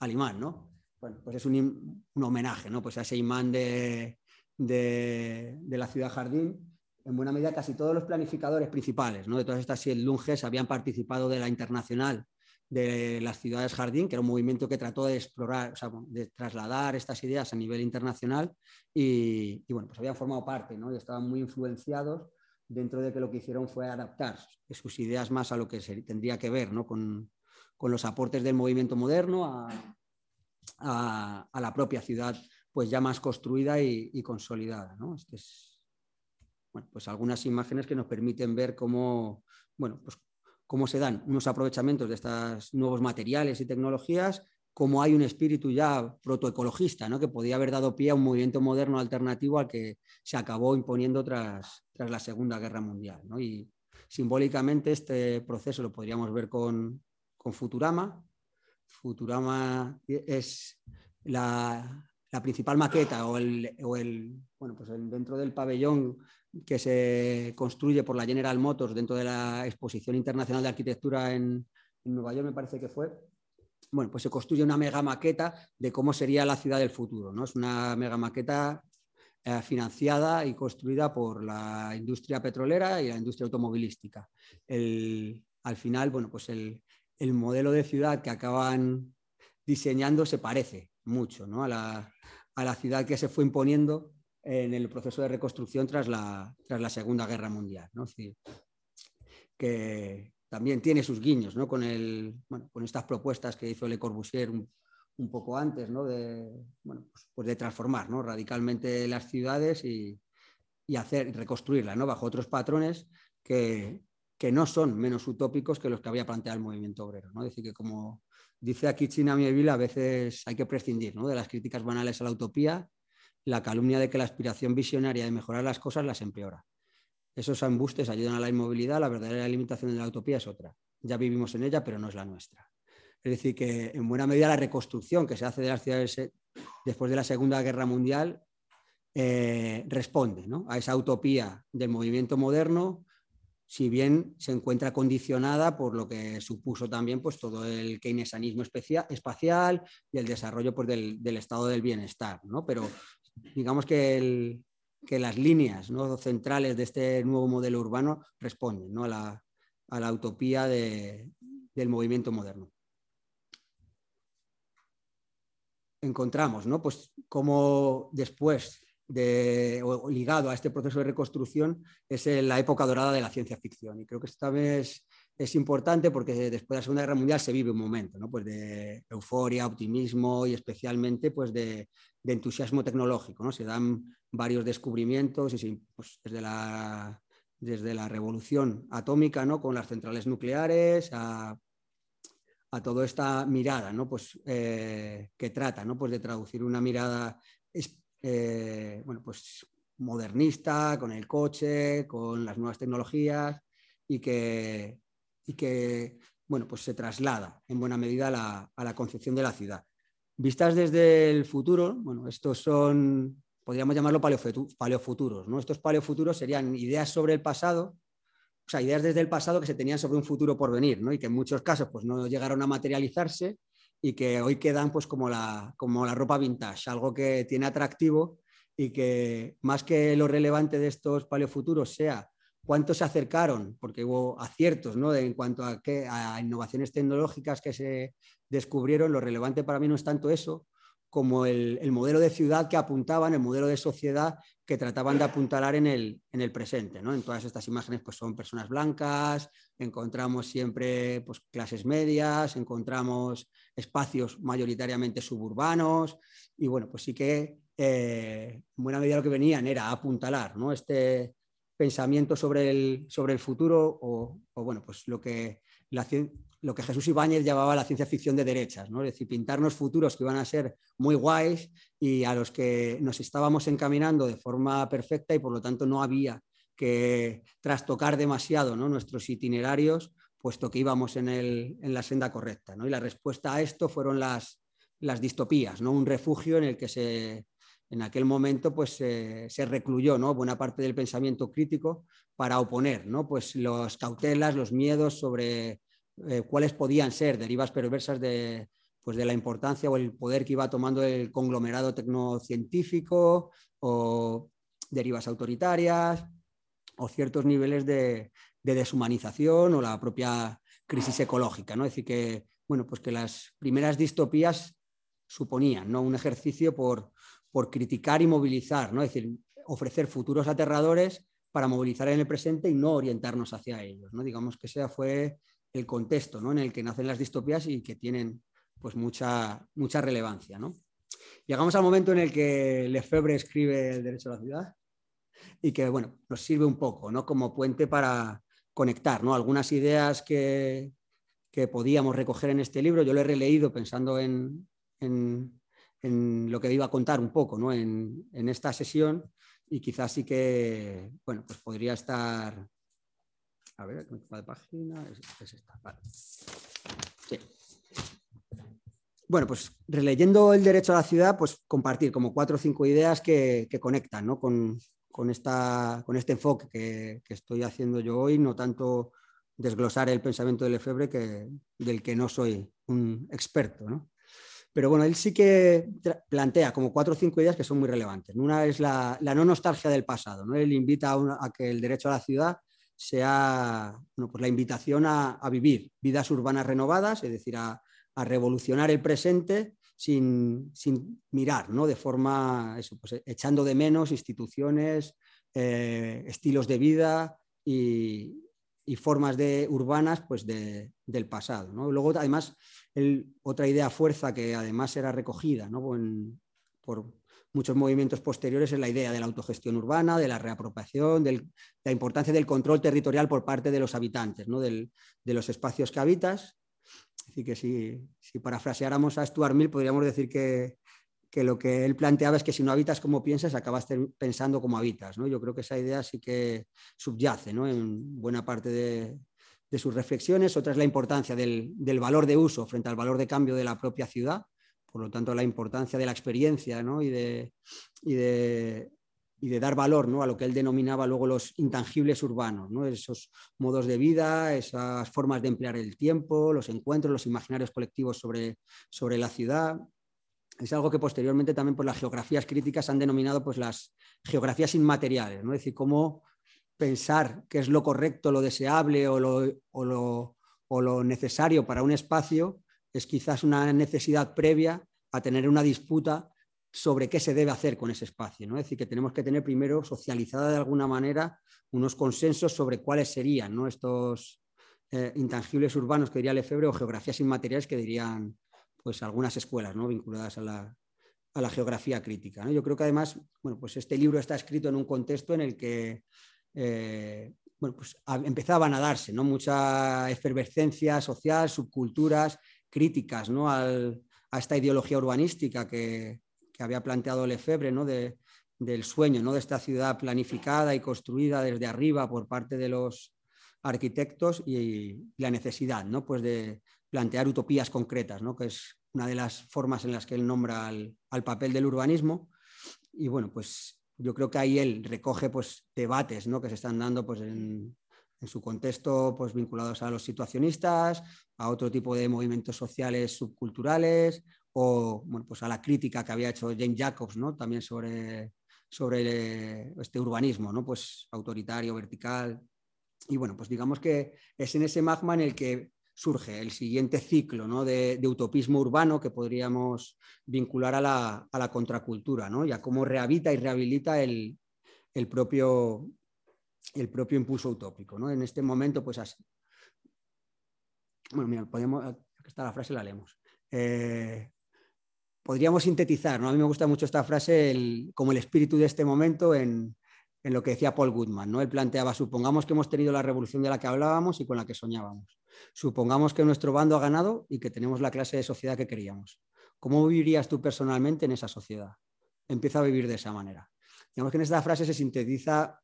Al imán, ¿no? Bueno, pues es un, homenaje ¿no? pues a ese imán de, de, la ciudad jardín. En buena medida, casi todos los planificadores principales ¿no? de todas estas siete lunges habían participado de la internacional de las ciudades jardín, que era un movimiento que trató de explorar, o sea, de trasladar estas ideas a nivel internacional y, bueno, pues habían formado parte ¿no? y estaban muy influenciados dentro de que lo que hicieron fue adaptar sus ideas más a lo que se tendría que ver ¿no? con, con, los aportes del movimiento moderno a, la propia ciudad pues ya más construida y, consolidada. ¿no? Este es, bueno, pues algunas imágenes que nos permiten ver cómo, bueno, pues cómo se dan unos aprovechamientos de estos nuevos materiales y tecnologías, cómo hay un espíritu ya protoecologista, ¿no? que podía haber dado pie a un movimiento moderno alternativo al que se acabó imponiendo tras, tras la Segunda Guerra Mundial. ¿no? Y simbólicamente este proceso lo podríamos ver con, con Futurama. Futurama es la, principal maqueta o el, o el bueno, pues dentro del pabellón que se construye por la General Motors dentro de la Exposición Internacional de Arquitectura en, Nueva York, me parece que fue, bueno, pues se construye una mega maqueta de cómo sería la ciudad del futuro. ¿no? Es una mega maqueta eh, financiada y construida por la industria petrolera y la industria automovilística. al final, bueno, pues el, el, modelo de ciudad que acaban diseñando se parece mucho ¿no? a, la, a la ciudad que se fue imponiendo en el proceso de reconstrucción tras la, tras la Segunda Guerra Mundial. que también tiene sus guiños ¿no? con, el, bueno, con estas propuestas que hizo Le Corbusier un, un poco antes ¿no? de, bueno, pues, pues de transformar ¿no? radicalmente las ciudades y, y hacer, reconstruirlas ¿no? bajo otros patrones que, que, no son menos utópicos que los que había planteado el movimiento obrero. ¿no? Es decir, que como dice aquí China Mieville, a veces hay que prescindir ¿no? de las críticas banales a la utopía la calumnia de que la aspiración visionaria de mejorar las cosas las empeora. Esos embustes ayudan a la inmovilidad, la verdadera limitación de la utopía es otra. Ya vivimos en ella, pero no es la nuestra. Es decir, que en buena medida la reconstrucción que se hace de las ciudades después de la Segunda Guerra Mundial eh, responde a esa utopía del movimiento moderno, si bien se encuentra condicionada por lo que supuso también pues, todo el keynesianismo espacial y el desarrollo pues, del, estado del bienestar. ¿no? Pero digamos que, las líneas centrales de este nuevo modelo urbano responden a, la, utopía del movimiento moderno. Encontramos ¿no? pues, cómo después ligado a este proceso de reconstrucción es la época dorada de la ciencia ficción. Y creo que esta vez es importante porque después de la Segunda Guerra Mundial se vive un momento pues de euforia, optimismo y especialmente pues de, entusiasmo tecnológico. ¿no? Se dan varios descubrimientos pues desde, la, desde la revolución atómica ¿no? con las centrales nucleares a, toda esta mirada ¿no? pues, eh, que trata ¿no? pues de traducir una mirada eh, bueno, pues modernista con el coche, con las nuevas tecnologías y que, y que bueno, pues se traslada en buena medida a la, concepción de la ciudad. Vistas desde el futuro, bueno, estos son, podríamos llamarlo paleofuturos, ¿no? Estos paleofuturos serían ideas sobre el pasado, o sea, ideas desde el pasado que se tenían sobre un futuro por venir, ¿no? Y que en muchos casos pues no llegaron a materializarse y que hoy quedan pues como la, como la ropa vintage, algo que tiene atractivo y que más que lo relevante de estos paleofuturos sea cuántos se acercaron, porque hubo aciertos ¿no? en cuanto a, a innovaciones tecnológicas que se descubrieron, lo relevante para mí no es tanto eso como el, modelo de ciudad que apuntaban, el modelo de sociedad que trataban de apuntalar en el, en el presente. ¿no? En todas estas imágenes pues, son personas blancas, encontramos siempre pues, clases medias, encontramos espacios mayoritariamente suburbanos y bueno, pues sí que eh, en buena medida lo que venían era apuntalar ¿no? este, pensamiento sobre el, sobre el futuro o, bueno, pues lo que la, lo que Jesús Ibáñez llamaba la ciencia ficción de derechas, ¿no? es decir, pintarnos futuros que iban a ser muy guays y a los que nos estábamos encaminando de forma perfecta y por lo tanto no había que trastocar demasiado nuestros itinerarios, puesto que íbamos en, la senda correcta. Y la respuesta a esto fueron las, las distopías, ¿no? un refugio en el que se, en aquel momento pues, se recluyó ¿no? buena parte del pensamiento crítico para oponer ¿no? pues, las cautelas, los miedos sobre eh, cuáles podían ser derivas perversas de, pues, de la importancia o el poder que iba tomando el conglomerado tecnocientífico o derivas autoritarias o ciertos niveles de, deshumanización o la propia crisis ecológica. ¿no? Es decir, que, bueno, pues que las primeras distopías suponían ¿no? un ejercicio por, por criticar y movilizar, ¿no? es decir, ofrecer futuros aterradores para movilizar en el presente y no orientarnos hacia ellos. ¿no? Digamos que ese fue el contexto ¿no? en el que nacen las distopías y que tienen pues, mucha, mucha relevancia. ¿no? Llegamos al momento en el que Lefebvre escribe El derecho a la ciudad y que bueno, nos sirve un poco ¿no? como puente para conectar ¿no? algunas ideas que, que podíamos recoger en este libro. Yo lo he releído pensando en, en, en lo que iba a contar un poco ¿no? en, en, esta sesión y quizás sí que bueno, pues podría estar. A ver, página? Es, esta. Vale. Sí. Bueno, pues releyendo el derecho a la ciudad, pues compartir como cuatro o cinco ideas que, conectan ¿no? con, esta, con este enfoque que, estoy haciendo yo hoy, no tanto desglosar el pensamiento de Lefebvre, que, del que no soy un experto. ¿no? Pero bueno, él sí que plantea como cuatro o cinco ideas que son muy relevantes. Una es la, no nostalgia del pasado. ¿no? Él invita a, que el derecho a la ciudad sea pues la invitación a, vivir vidas urbanas renovadas, es decir, a, revolucionar el presente sin, mirar, ¿no? de forma, pues, echando de menos instituciones, eh, estilos de vida y, y formas de, urbanas pues de, del pasado. ¿no? Luego, además, otra idea fuerza que además era recogida ¿no? por muchos movimientos posteriores es la idea de la autogestión urbana, de la reapropiación, de la importancia del control territorial por parte de los habitantes, ¿no? de los espacios que habitas. Así que si, si parafraseáramos a Stuart Mill, podríamos decir que, que lo que él planteaba es que si no habitas como piensas, acabas pensando como habitas. ¿no? Yo creo que esa idea sí que subyace ¿no? en buena parte de, sus reflexiones. Otra es la importancia del, valor de uso frente al valor de cambio de la propia ciudad. Por lo tanto, la importancia de la experiencia y, de, dar valor ¿no? a lo que él denominaba luego los intangibles urbanos, ¿no? esos modos de vida, esas formas de emplear el tiempo, los encuentros, los imaginarios colectivos sobre, la ciudad es algo que posteriormente también por las geografías críticas han denominado pues, las geografías inmateriales, ¿no? es decir, cómo pensar qué es lo correcto, lo deseable o lo, necesario para un espacio es quizás una necesidad previa a tener una disputa sobre qué se debe hacer con ese espacio. ¿no? Es decir, que tenemos que tener primero socializada de alguna manera unos consensos sobre cuáles serían ¿no? estos eh, intangibles urbanos que diría Lefebvre o geografías inmateriales que dirían pues algunas escuelas ¿no? vinculadas a la, a la geografía crítica. ¿no? Yo creo que además, bueno, pues este libro está escrito en un contexto en el que eh, bueno, pues empezaban a darse ¿no? mucha efervescencia social, subculturas críticas ¿no? Al, a esta ideología urbanística que, que había planteado Lefebvre, ¿no? De, del sueño ¿no? de esta ciudad planificada y construida desde arriba por parte de los arquitectos y, la necesidad ¿no? pues de, plantear utopías concretas, ¿no? que es una de las formas en las que él nombra al, papel del urbanismo. Y bueno, pues yo creo que ahí él recoge pues, debates ¿no? que se están dando pues, en, su contexto pues, vinculados a los situacionistas, a otro tipo de movimientos sociales subculturales o bueno, pues a la crítica que había hecho James Jacobs ¿no? también sobre, sobre este urbanismo ¿no? pues, autoritario, vertical. Y bueno, pues digamos que es en ese magma en el que surge el siguiente ciclo de, utopismo urbano que podríamos vincular a la, contracultura ¿no? y a cómo rehabita y rehabilita el, propio, el propio impulso utópico. ¿no? En este momento, pues así. Bueno, mira, podemos, aquí está la frase, la leemos. Eh, podríamos sintetizar, ¿no? a mí me gusta mucho esta frase como el espíritu de este momento en, lo que decía Paul Goodman. ¿no? Él planteaba, supongamos que hemos tenido la revolución de la que hablábamos y con la que soñábamos. Supongamos que nuestro bando ha ganado y que tenemos la clase de sociedad que queríamos. ¿Cómo vivirías tú personalmente en esa sociedad? Empieza a vivir de esa manera. Digamos que en esta frase se sintetiza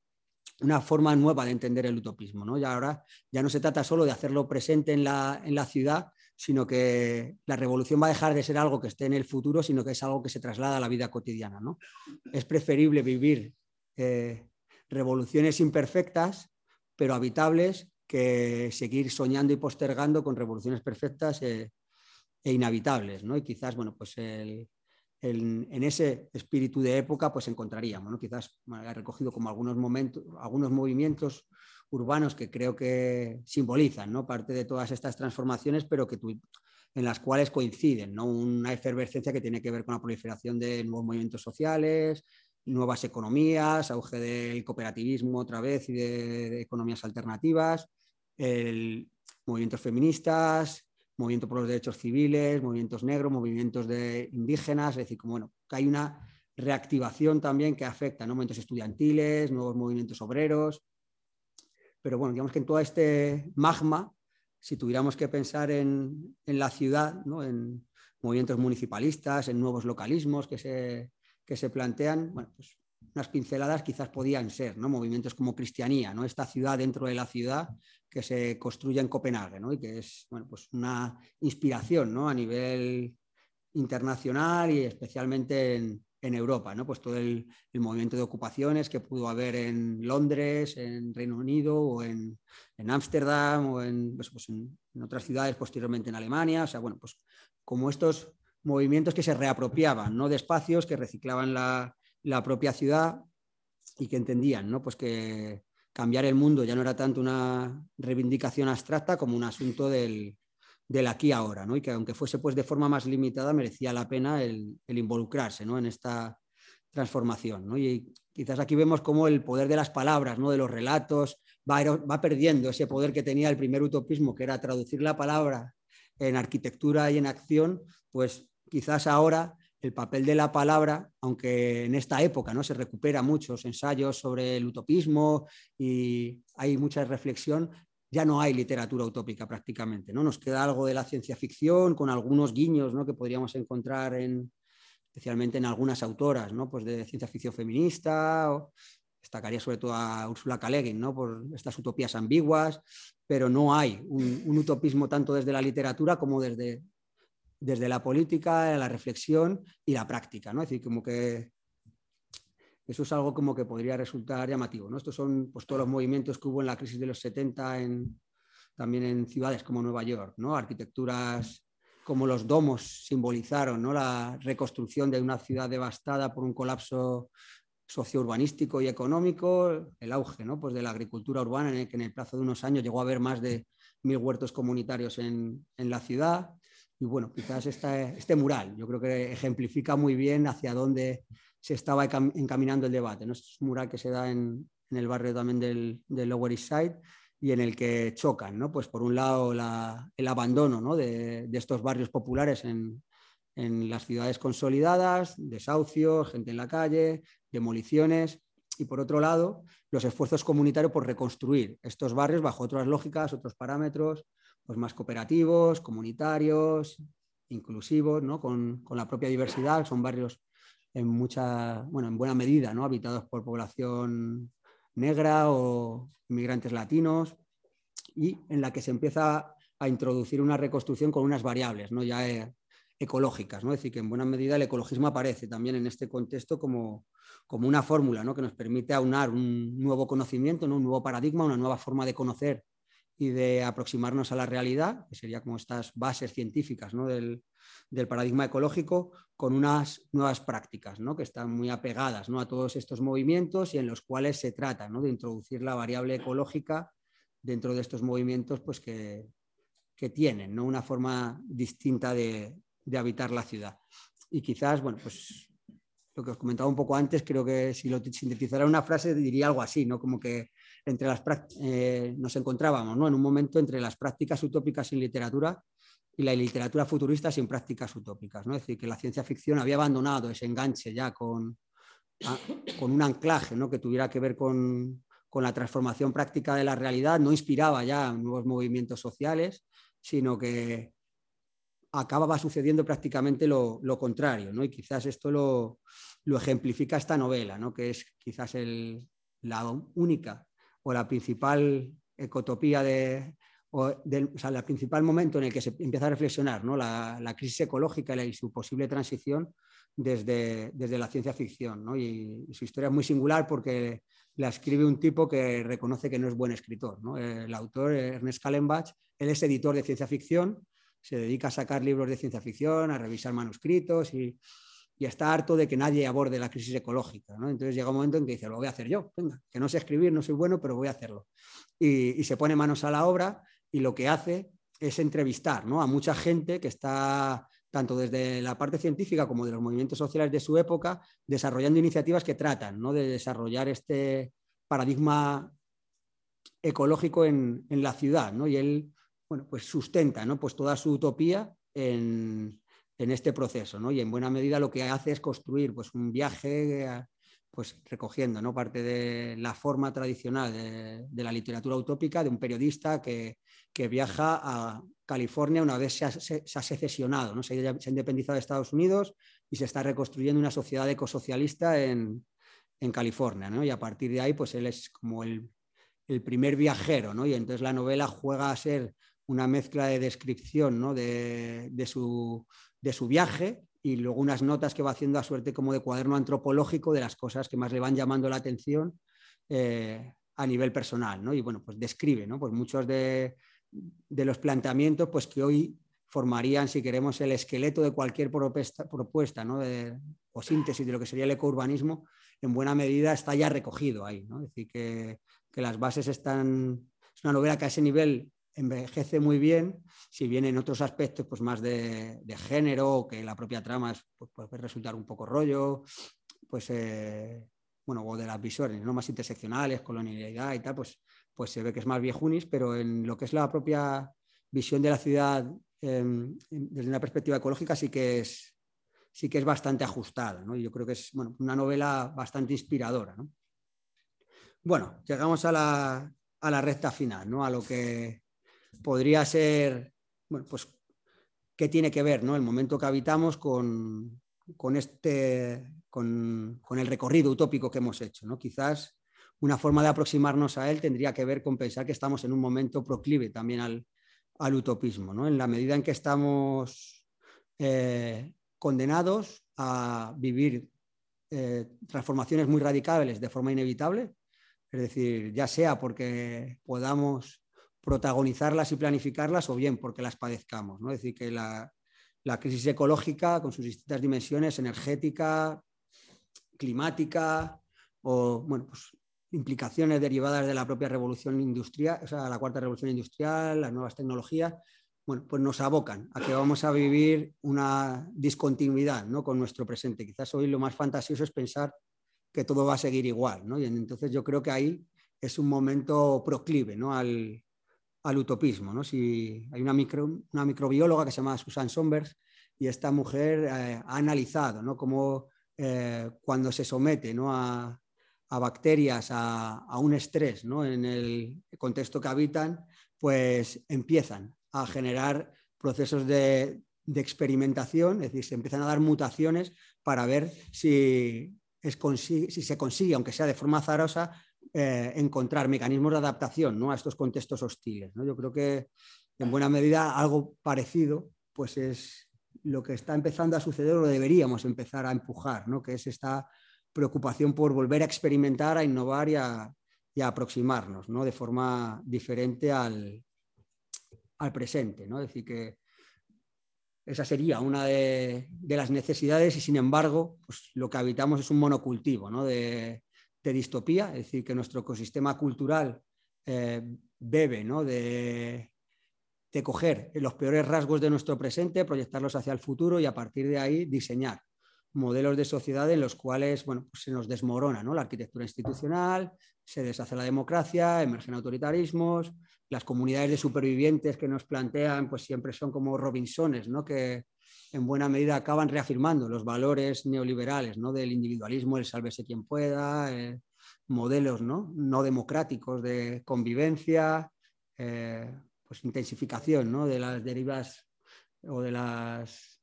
una forma nueva de entender el utopismo. ¿no? Y ahora ya no se trata solo de hacerlo presente en la, en la ciudad, sino que la revolución va a dejar de ser algo que esté en el futuro, sino que es algo que se traslada a la vida cotidiana. ¿no? Es preferible vivir eh, revoluciones imperfectas, pero habitables, que seguir soñando y postergando con revoluciones perfectas eh, e inhabitables. ¿no? Y quizás, bueno, pues el, en, ese espíritu de época, pues encontraríamos, ¿no? quizás he recogido como algunos momentos, algunos movimientos urbanos que creo que simbolizan ¿no? parte de todas estas transformaciones, pero que en las cuales coinciden, ¿no? una efervescencia que tiene que ver con la proliferación de nuevos movimientos sociales, nuevas economías, auge del cooperativismo otra vez y de, economías alternativas, el, movimientos feministas, movimiento por los derechos civiles, movimientos negros, movimientos de indígenas, es decir, como bueno, que hay una reactivación también que afecta a movimientos estudiantiles, nuevos movimientos obreros. Pero bueno, digamos que en todo este magma, si tuviéramos que pensar en, la ciudad, ¿no? en movimientos municipalistas, en nuevos localismos que se, que se plantean, bueno, pues unas pinceladas quizás podían ser, ¿no? Movimientos como Cristianía, ¿no? Esta ciudad dentro de la ciudad que se construye en Copenhague, ¿no? Y que es, bueno, pues una inspiración, ¿no? A nivel internacional y especialmente en, Europa, ¿no? Pues todo el, movimiento de ocupaciones que pudo haber en Londres, en Reino Unido o en Ámsterdam o en, pues, pues en, otras ciudades posteriormente en Alemania, o sea, bueno, pues como estos movimientos que se reapropiaban, ¿no? De espacios que reciclaban la, la propia ciudad y que entendían ¿no? pues que cambiar el mundo ya no era tanto una reivindicación abstracta como un asunto del, del aquí ahora, ¿no? y que aunque fuese pues, de forma más limitada, merecía la pena el, involucrarse ¿no? en esta transformación. ¿no? Y quizás aquí vemos cómo el poder de las palabras, ¿no? de los relatos, va, va perdiendo ese poder que tenía el primer utopismo, que era traducir la palabra en arquitectura y en acción, pues quizás ahora el papel de la palabra, aunque en esta época ¿no? se recupera muchos ensayos sobre el utopismo y hay mucha reflexión, ya no hay literatura utópica prácticamente. ¿no? Nos queda algo de la ciencia ficción con algunos guiños ¿no? que podríamos encontrar en, especialmente en algunas autoras ¿no? pues de ciencia ficción feminista. O, destacaría sobre todo a Ursula K. Le ¿no? por estas utopías ambiguas, pero no hay un, utopismo tanto desde la literatura como desde, desde la política, la reflexión y la práctica, ¿no? Es decir, como que eso es algo como que podría resultar llamativo, ¿no? Estos son pues, todos los movimientos que hubo en la crisis de los 70 en, también en ciudades como Nueva York, ¿no? Arquitecturas como los domos simbolizaron ¿no? la reconstrucción de una ciudad devastada por un colapso sociourbanístico y económico, el auge ¿no? pues de la agricultura urbana, en el que en el plazo de unos años llegó a haber más de mil huertos comunitarios en, en la ciudad, y bueno, quizás este mural yo creo que ejemplifica muy bien hacia dónde se estaba encaminando el debate. ¿no? Este es un mural que se da en, el barrio también del, Lower East Side y en el que chocan, ¿no? Pues por un lado el abandono de, estos barrios populares en, en, las ciudades consolidadas, desahucios, gente en la calle, demoliciones, y por otro lado los esfuerzos comunitarios por reconstruir estos barrios bajo otras lógicas, otros parámetros, pues más cooperativos, comunitarios, inclusivos, ¿no? con, la propia diversidad. Son barrios en mucha, bueno, en buena medida, ¿no? habitados por población negra o inmigrantes latinos, y en la que se empieza a introducir una reconstrucción con unas variables, ¿no? ya eh, ecológicas. ¿no? Es decir, que en buena medida el ecologismo aparece también en este contexto como, como una fórmula ¿no? que nos permite aunar un nuevo conocimiento, un nuevo paradigma, una nueva forma de conocer y de aproximarnos a la realidad, que sería como estas bases científicas del, paradigma ecológico, con unas nuevas prácticas ¿no? que están muy apegadas ¿no? a todos estos movimientos y en los cuales se trata de introducir la variable ecológica dentro de estos movimientos pues, que, que tienen ¿no? una forma distinta de, de, habitar la ciudad. Y quizás, bueno, pues lo que os comentaba un poco antes, creo que si lo sintetizara una frase diría algo así, ¿no? como que entre las eh, nos encontrábamos ¿no? en un momento entre las prácticas utópicas en literatura y la literatura futurista sin prácticas utópicas. ¿no? Es decir, que la ciencia ficción había abandonado ese enganche ya con, con un anclaje ¿no? que tuviera que ver con, la transformación práctica de la realidad, no inspiraba ya nuevos movimientos sociales, sino que acababa sucediendo prácticamente lo, contrario. ¿no? Y quizás esto lo, ejemplifica esta novela, ¿no? que es quizás el, la única o la principal ecotopía de, o, sea, el principal momento en el que se empieza a reflexionar ¿no? la, crisis ecológica y su posible transición desde, desde la ciencia ficción. ¿no? Y, su historia es muy singular porque la escribe un tipo que reconoce que no es buen escritor. ¿no? El autor, Ernest Kallenbach, él es editor de ciencia ficción, se dedica a sacar libros de ciencia ficción, a revisar manuscritos y, está harto de que nadie aborde la crisis ecológica. ¿no? Entonces llega un momento en que dice, lo voy a hacer yo, venga, que no sé escribir, no soy bueno, pero voy a hacerlo. Y, y se pone manos a la obra y lo que hace es entrevistar ¿no? a mucha gente que está tanto desde la parte científica como de los movimientos sociales de su época, desarrollando iniciativas que tratan ¿no? de desarrollar este paradigma ecológico en, en la ciudad. ¿no? Y él bueno, pues sustenta ¿no? pues toda su utopía en, en este proceso, ¿no? Y en buena medida lo que hace es construir pues, un viaje pues, recogiendo ¿no? parte de la forma tradicional de, la literatura utópica de un periodista que, que, viaja a California una vez se ha, secesionado, ¿no? se, ha, independizado de Estados Unidos y se está reconstruyendo una sociedad ecosocialista en, en California. ¿no? Y a partir de ahí, pues él es como el, el primer viajero, ¿no? y entonces la novela juega a ser una mezcla de descripción ¿no? de, de, su, de su viaje y luego unas notas que va haciendo a suerte como de cuaderno antropológico de las cosas que más le van llamando la atención eh, a nivel personal. ¿no? Y bueno, pues describe ¿no? pues muchos de, de, los planteamientos pues que hoy formarían, si queremos, el esqueleto de cualquier propuesta, o síntesis de lo que sería el ecourbanismo, en buena medida está ya recogido ahí. Es decir, que, que las bases están... Es una novela que a ese nivel envejece muy bien, si bien en otros aspectos pues más de, género, que la propia trama pues, puede resultar un poco rollo, pues eh, bueno, o de las visiones ¿no? más interseccionales, colonialidad y tal, pues, pues se ve que es más viejunis, pero en lo que es la propia visión de la ciudad em, desde una perspectiva ecológica sí que es, sí que es bastante ajustada, ¿no? Yo creo que es bueno, una novela bastante inspiradora, ¿no? Bueno, llegamos a la, a la recta final, ¿no? A lo que podría ser, bueno, pues, ¿qué tiene que ver ¿no? el momento que habitamos con, este, con, el recorrido utópico que hemos hecho? ¿no? Quizás una forma de aproximarnos a él tendría que ver con pensar que estamos en un momento proclive también al, utopismo, ¿no? en la medida en que estamos eh, condenados a vivir eh, transformaciones muy radicales de forma inevitable, es decir, ya sea porque podamos protagonizarlas y planificarlas o bien porque las padezcamos. ¿no? Es decir, que la, crisis ecológica con sus distintas dimensiones, energética, climática o bueno, pues, implicaciones derivadas de la propia revolución industrial, o sea, la cuarta revolución industrial, las nuevas tecnologías, bueno, pues nos abocan a que vamos a vivir una discontinuidad ¿no? con nuestro presente. Quizás hoy lo más fantasioso es pensar que todo va a seguir igual, ¿no? Y entonces yo creo que ahí es un momento proclive ¿no? al, al utopismo. ¿no? Si hay una, micro, una microbióloga que se llama Susan Sombers y esta mujer eh, ha analizado ¿no? cómo eh, cuando se somete ¿no? a, bacterias a, un estrés ¿no? en el contexto que habitan, pues empiezan a generar procesos de, experimentación, es decir, se empiezan a dar mutaciones para ver si, es, si se consigue, aunque sea de forma azarosa, eh, encontrar mecanismos de adaptación ¿no? a estos contextos hostiles. ¿no? Yo creo que en buena medida algo parecido pues es lo que está empezando a suceder o deberíamos empezar a empujar, ¿no? que es esta preocupación por volver a experimentar, a innovar y a, aproximarnos ¿no? de forma diferente al, al presente. ¿no? Es decir, que esa sería una de, las necesidades y sin embargo pues, lo que habitamos es un monocultivo ¿no? de, de distopía, es decir, que nuestro ecosistema cultural eh, bebe ¿no? de, coger los peores rasgos de nuestro presente, proyectarlos hacia el futuro y a partir de ahí diseñar modelos de sociedad en los cuales bueno, pues se nos desmorona ¿no? la arquitectura institucional, se deshace la democracia, emergen autoritarismos, las comunidades de supervivientes que nos plantean pues siempre son como Robinsones, ¿no? que en buena medida acaban reafirmando los valores neoliberales ¿no? del individualismo, el sálvese quien pueda, eh, modelos ¿no? no democráticos de convivencia, eh, pues intensificación ¿no? de las derivas o de las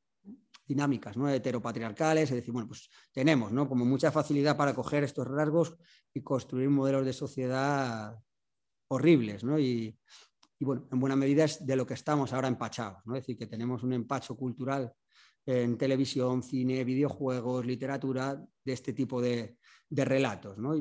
dinámicas ¿no? heteropatriarcales, es decir, bueno, pues tenemos ¿no? como mucha facilidad para coger estos rasgos y construir modelos de sociedad horribles, ¿no? Y, bueno, en buena medida es de lo que estamos ahora empachados, ¿no? Es decir, que tenemos un empacho cultural en televisión, cine, videojuegos, literatura, de este tipo de, relatos, ¿no?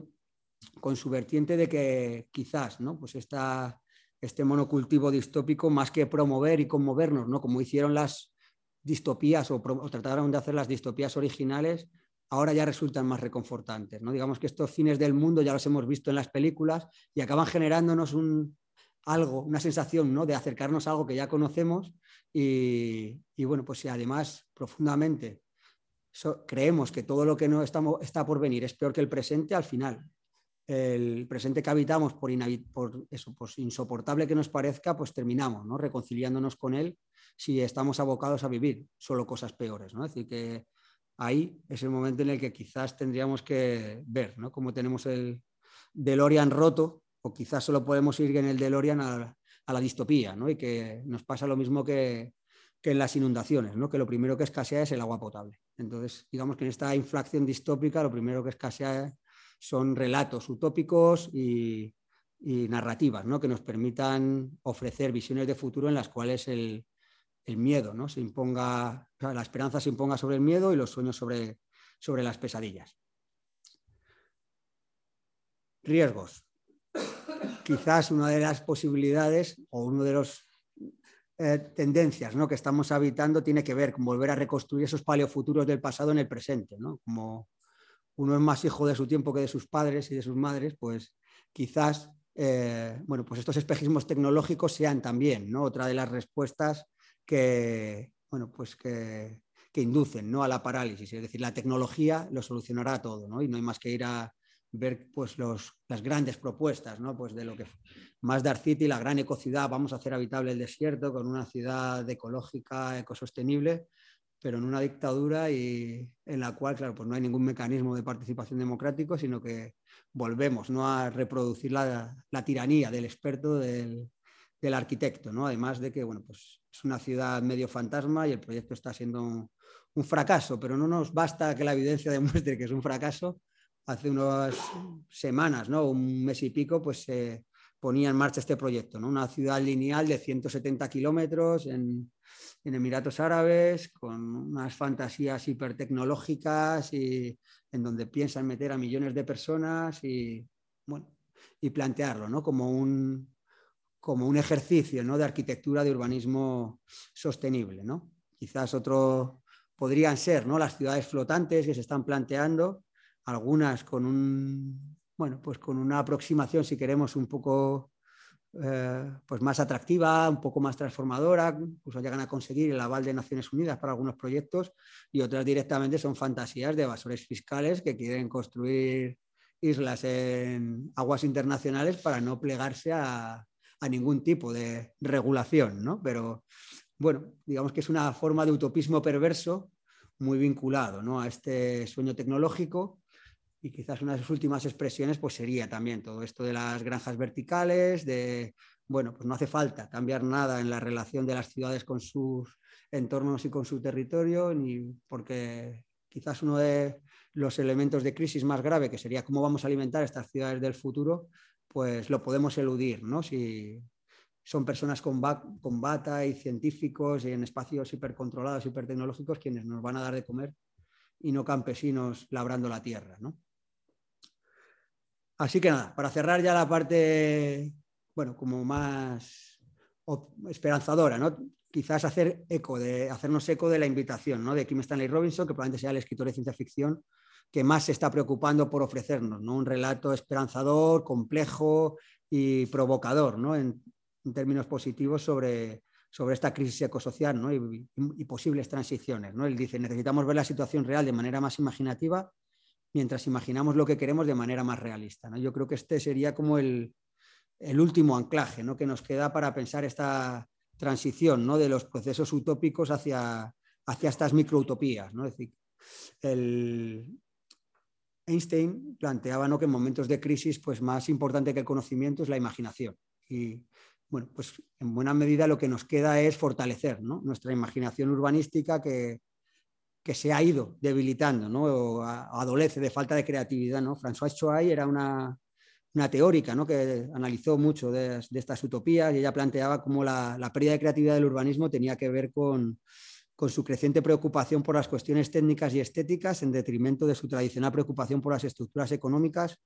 con su vertiente de que quizás, ¿no? Pues este monocultivo distópico, más que promover y conmovernos, ¿no? Como hicieron las distopías o, trataron de hacer las distopías originales, ahora ya resultan más reconfortantes, ¿no? Digamos que estos fines del mundo ya los hemos visto en las películas y acaban generándonos un, algo, una sensación ¿no? de acercarnos a algo que ya conocemos y, bueno, pues si además profundamente creemos que todo lo que no estamos, está por venir es peor que el presente, al final el presente que habitamos, por, insoportable que nos parezca, pues terminamos ¿no? reconciliándonos con él si estamos abocados a vivir solo cosas peores. ¿no? Decir, que ahí es el momento en el que quizás tendríamos que ver ¿no? cómo tenemos el DeLorean roto o quizás solo podemos ir en el DeLorean a, a la distopía, ¿no? y que nos pasa lo mismo que, en las inundaciones, ¿no? que lo primero que escasea es el agua potable. Entonces, digamos que en esta inflación distópica lo primero que escasea son relatos utópicos y, narrativas ¿no? que nos permitan ofrecer visiones de futuro en las cuales el, miedo ¿no? se imponga, la esperanza se imponga sobre el miedo y los sueños sobre, sobre las pesadillas. Riesgos quizás una de las posibilidades o una de las eh, tendencias ¿no? que estamos habitando tiene que ver con volver a reconstruir esos paleofuturos del pasado en el presente. ¿no? Como uno es más hijo de su tiempo que de sus padres y de sus madres, pues quizás eh, bueno, pues estos espejismos tecnológicos sean también ¿no? otra de las respuestas que, bueno, pues que, que inducen ¿no? a la parálisis. Es decir, la tecnología lo solucionará todo ¿no? y no hay más que ir a, ver pues, las grandes propuestas, ¿no? pues de lo que más Dark City, la gran ecociudad, vamos a hacer habitable el desierto con una ciudad ecológica, ecosostenible, pero en una dictadura y en la cual, claro, pues no hay ningún mecanismo de participación democrático, sino que volvemos ¿no? a reproducir la, tiranía del experto, del, arquitecto, ¿no? además de que bueno, pues es una ciudad medio fantasma y el proyecto está siendo un fracaso, pero no nos basta que la evidencia demuestre que es un fracaso, hace unas semanas, ¿no? un mes y pico, pues se ponía en marcha este proyecto, ¿no? una ciudad lineal de 170 kilómetros en, Emiratos Árabes, con unas fantasías hipertecnológicas y en donde piensan meter a millones de personas y, bueno, y plantearlo ¿no? como, un, como un ejercicio ¿no? de arquitectura de urbanismo sostenible. ¿no? Quizás otro podrían ser ¿no? las ciudades flotantes que se están planteando, algunas con un bueno, pues con una aproximación, si queremos, un poco eh, pues más atractiva, un poco más transformadora, incluso llegan a conseguir el aval de Naciones Unidas para algunos proyectos y otras directamente son fantasías de evasores fiscales que quieren construir islas en aguas internacionales para no plegarse a, a ningún tipo de regulación, ¿no? Pero bueno, digamos que es una forma de utopismo perverso muy vinculado ¿no? a este sueño tecnológico y quizás una de sus últimas expresiones pues sería también todo esto de las granjas verticales, de, bueno, pues no hace falta cambiar nada en la relación de las ciudades con sus entornos y con su territorio, ni porque quizás uno de los elementos de crisis más grave, que sería cómo vamos a alimentar estas ciudades del futuro, pues lo podemos eludir, ¿no? Si son personas con, con bata y científicos y en espacios hipercontrolados, hipertecnológicos, quienes nos van a dar de comer y no campesinos labrando la tierra, ¿no? Así que nada, para cerrar ya la parte, bueno, como más esperanzadora, ¿no? Quizás hacer eco de, hacernos eco de la invitación ¿no? de Kim Stanley Robinson, que probablemente sea el escritor de ciencia ficción que más se está preocupando por ofrecernos, ¿no? Un relato esperanzador, complejo y provocador, ¿no? En, términos positivos sobre, sobre esta crisis ecosocial ¿no? y, y, posibles transiciones. ¿no? Él dice, necesitamos ver la situación real de manera más imaginativa mientras imaginamos lo que queremos de manera más realista. ¿no? Yo creo que este sería como el, último anclaje ¿no? que nos queda para pensar esta transición ¿no? de los procesos utópicos hacia, hacia estas microutopías. ¿no? Decir, Einstein planteaba ¿no? que en momentos de crisis pues, más importante que el conocimiento es la imaginación. Y bueno, pues en buena medida lo que nos queda es fortalecer nuestra imaginación urbanística que, que se ha ido debilitando, ¿no? O adolece de falta de creatividad. ¿no? François Choay era una, una teórica ¿no? que analizó mucho de, estas utopías y ella planteaba cómo la, la, pérdida de creatividad del urbanismo tenía que ver con, con, su creciente preocupación por las cuestiones técnicas y estéticas en detrimento de su tradicional preocupación por las estructuras económicas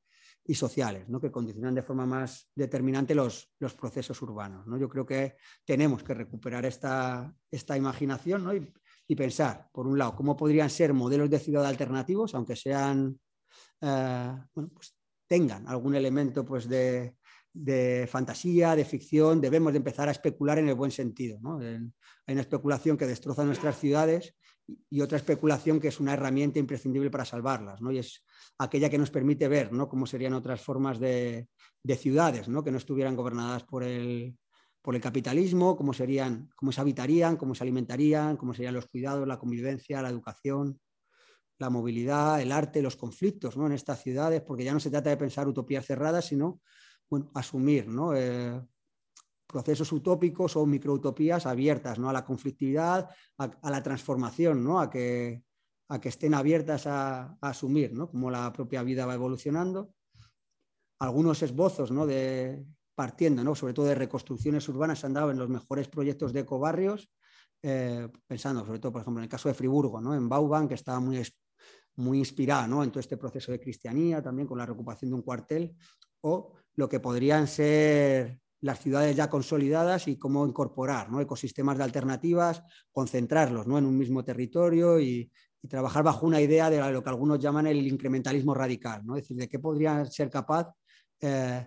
y sociales, ¿no? que condicionan de forma más determinante los, los procesos urbanos. ¿no? Yo creo que tenemos que recuperar esta, esta imaginación ¿no? y, y, pensar, por un lado, cómo podrían ser modelos de ciudad alternativos, aunque sean, eh, bueno, pues tengan algún elemento pues, de, de, fantasía, de ficción, debemos de empezar a especular en el buen sentido. ¿no? hay una especulación que destroza nuestras ciudades y otra especulación que es una herramienta imprescindible para salvarlas, ¿no? y es aquella que nos permite ver ¿no? cómo serían otras formas de, de ciudades ¿no? que no estuvieran gobernadas por el, por el capitalismo, cómo, serían, cómo se habitarían, cómo se alimentarían, cómo serían los cuidados, la convivencia, la educación, la movilidad, el arte, los conflictos ¿no? en estas ciudades, porque ya no se trata de pensar utopías cerradas, sino bueno, asumir ¿no? Eh, procesos utópicos o microutopías abiertas ¿no? a la conflictividad, a, la transformación, ¿no? a, que, a que estén abiertas a, asumir ¿no? cómo la propia vida va evolucionando. Algunos esbozos ¿no? de, partiendo, ¿no? sobre todo de reconstrucciones urbanas, se han dado en los mejores proyectos de ecobarrios, eh, pensando sobre todo, por ejemplo, en el caso de Friburgo, ¿no? en Bauban, que estaba muy, muy inspirada ¿no? en todo este proceso de cristianía, también con la recuperación de un cuartel, o lo que podrían ser las ciudades ya consolidadas y cómo incorporar ¿no? ecosistemas de alternativas, concentrarlos ¿no? en un mismo territorio y, trabajar bajo una idea de lo que algunos llaman el incrementalismo radical, ¿no? es decir, de qué podría ser capaz eh,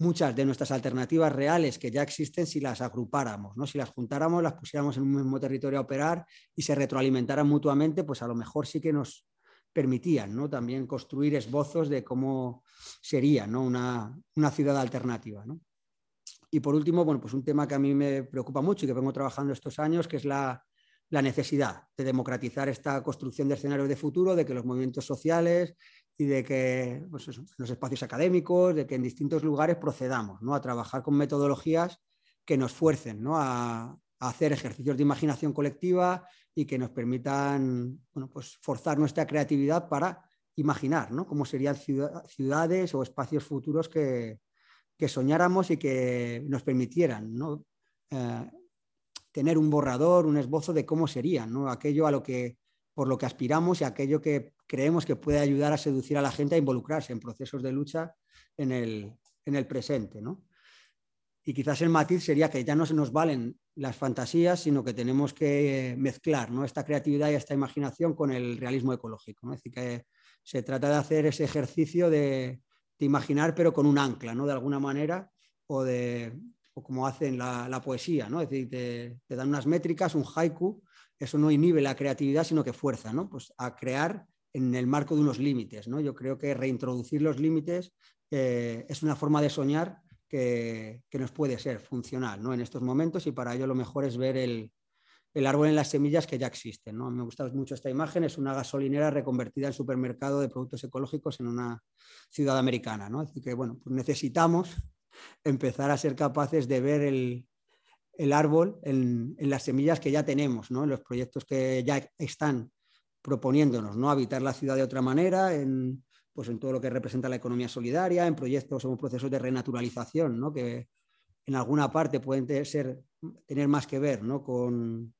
muchas de nuestras alternativas reales que ya existen si las agrupáramos, ¿no? si las juntáramos, las pusiéramos en un mismo territorio a operar y se retroalimentaran mutuamente, pues a lo mejor sí que nos permitían ¿no? también construir esbozos de cómo sería ¿no? una, una, ciudad alternativa. ¿no? Y por último, bueno, pues un tema que a mí me preocupa mucho y que vengo trabajando estos años, que es la, la necesidad de democratizar esta construcción de escenarios de futuro, de que los movimientos sociales y de que pues los espacios académicos, de que en distintos lugares procedamos ¿no? a trabajar con metodologías que nos fuercen ¿no? a, hacer ejercicios de imaginación colectiva y que nos permitan bueno, pues forzar nuestra creatividad para imaginar ¿no? cómo serían ciudades o espacios futuros que, que soñáramos y que nos permitieran ¿no? Eh, tener un borrador, un esbozo de cómo serían, ¿no? aquello a lo que, por lo que aspiramos y aquello que creemos que puede ayudar a seducir a la gente a involucrarse en procesos de lucha en el, en el presente. ¿no? Y quizás el matiz sería que ya no se nos valen las fantasías, sino que tenemos que mezclar ¿no? esta creatividad y esta imaginación con el realismo ecológico. ¿no? Es decir, que se trata de hacer ese ejercicio de, de imaginar, pero con un ancla, ¿no? De alguna manera, o, de, o como hacen la, la poesía, ¿no? Es decir, te, dan unas métricas, un haiku, eso no inhibe la creatividad, sino que fuerza, ¿no? Pues a crear en el marco de unos límites, ¿no? Yo creo que reintroducir los límites eh, es una forma de soñar que, que, nos puede ser funcional, ¿no? En estos momentos y para ello lo mejor es ver el, el árbol en las semillas que ya existen. ¿no? Me gusta mucho esta imagen, es una gasolinera reconvertida en supermercado de productos ecológicos en una ciudad americana. ¿no? Así que bueno, pues necesitamos empezar a ser capaces de ver el, el árbol en, en, las semillas que ya tenemos, ¿no? en los proyectos que ya están proponiéndonos, ¿no? habitar la ciudad de otra manera, en, pues en todo lo que representa la economía solidaria, en proyectos o procesos de renaturalización, ¿no? que en alguna parte pueden ser, tener más que ver ¿no? con,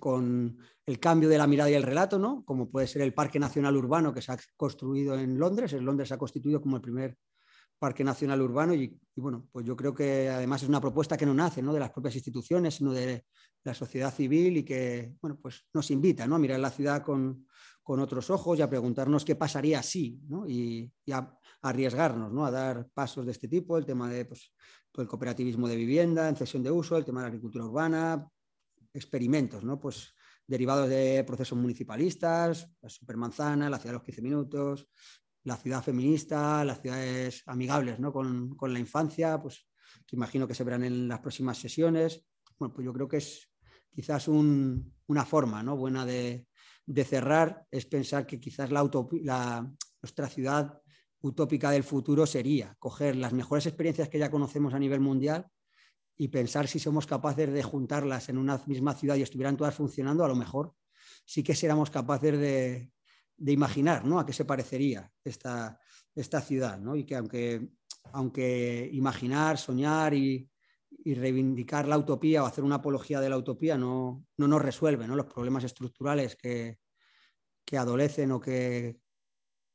con el cambio de la mirada y el relato, ¿no? como puede ser el Parque Nacional Urbano que se ha construido en Londres. En Londres se ha constituido como el primer Parque Nacional Urbano y, bueno, pues yo creo que además es una propuesta que no nace ¿no? de las propias instituciones, sino de la sociedad civil y que bueno, pues nos invita ¿no? a mirar la ciudad con, con otros ojos y a preguntarnos qué pasaría si ¿no? y, a, arriesgarnos ¿no? a dar pasos de este tipo, el tema de pues, pues el cooperativismo de vivienda en cesión de uso, el tema de la agricultura urbana, experimentos, ¿no? Pues derivados de procesos municipalistas, la supermanzana, la ciudad de los 15 minutos, la ciudad feminista, las ciudades amigables ¿no? con, con, la infancia, pues que imagino que se verán en las próximas sesiones. Bueno, pues yo creo que es quizás una forma ¿no? buena de, cerrar es pensar que quizás la, nuestra ciudad utópica del futuro sería coger las mejores experiencias que ya conocemos a nivel mundial y pensar si somos capaces de juntarlas en una misma ciudad y estuvieran todas funcionando, a lo mejor sí que seríamos capaces de, imaginar ¿no? a qué se parecería esta, esta ciudad. ¿no? Y que aunque, aunque imaginar, soñar y, reivindicar la utopía o hacer una apología de la utopía no, no nos resuelve ¿no? los problemas estructurales que, que adolecen o que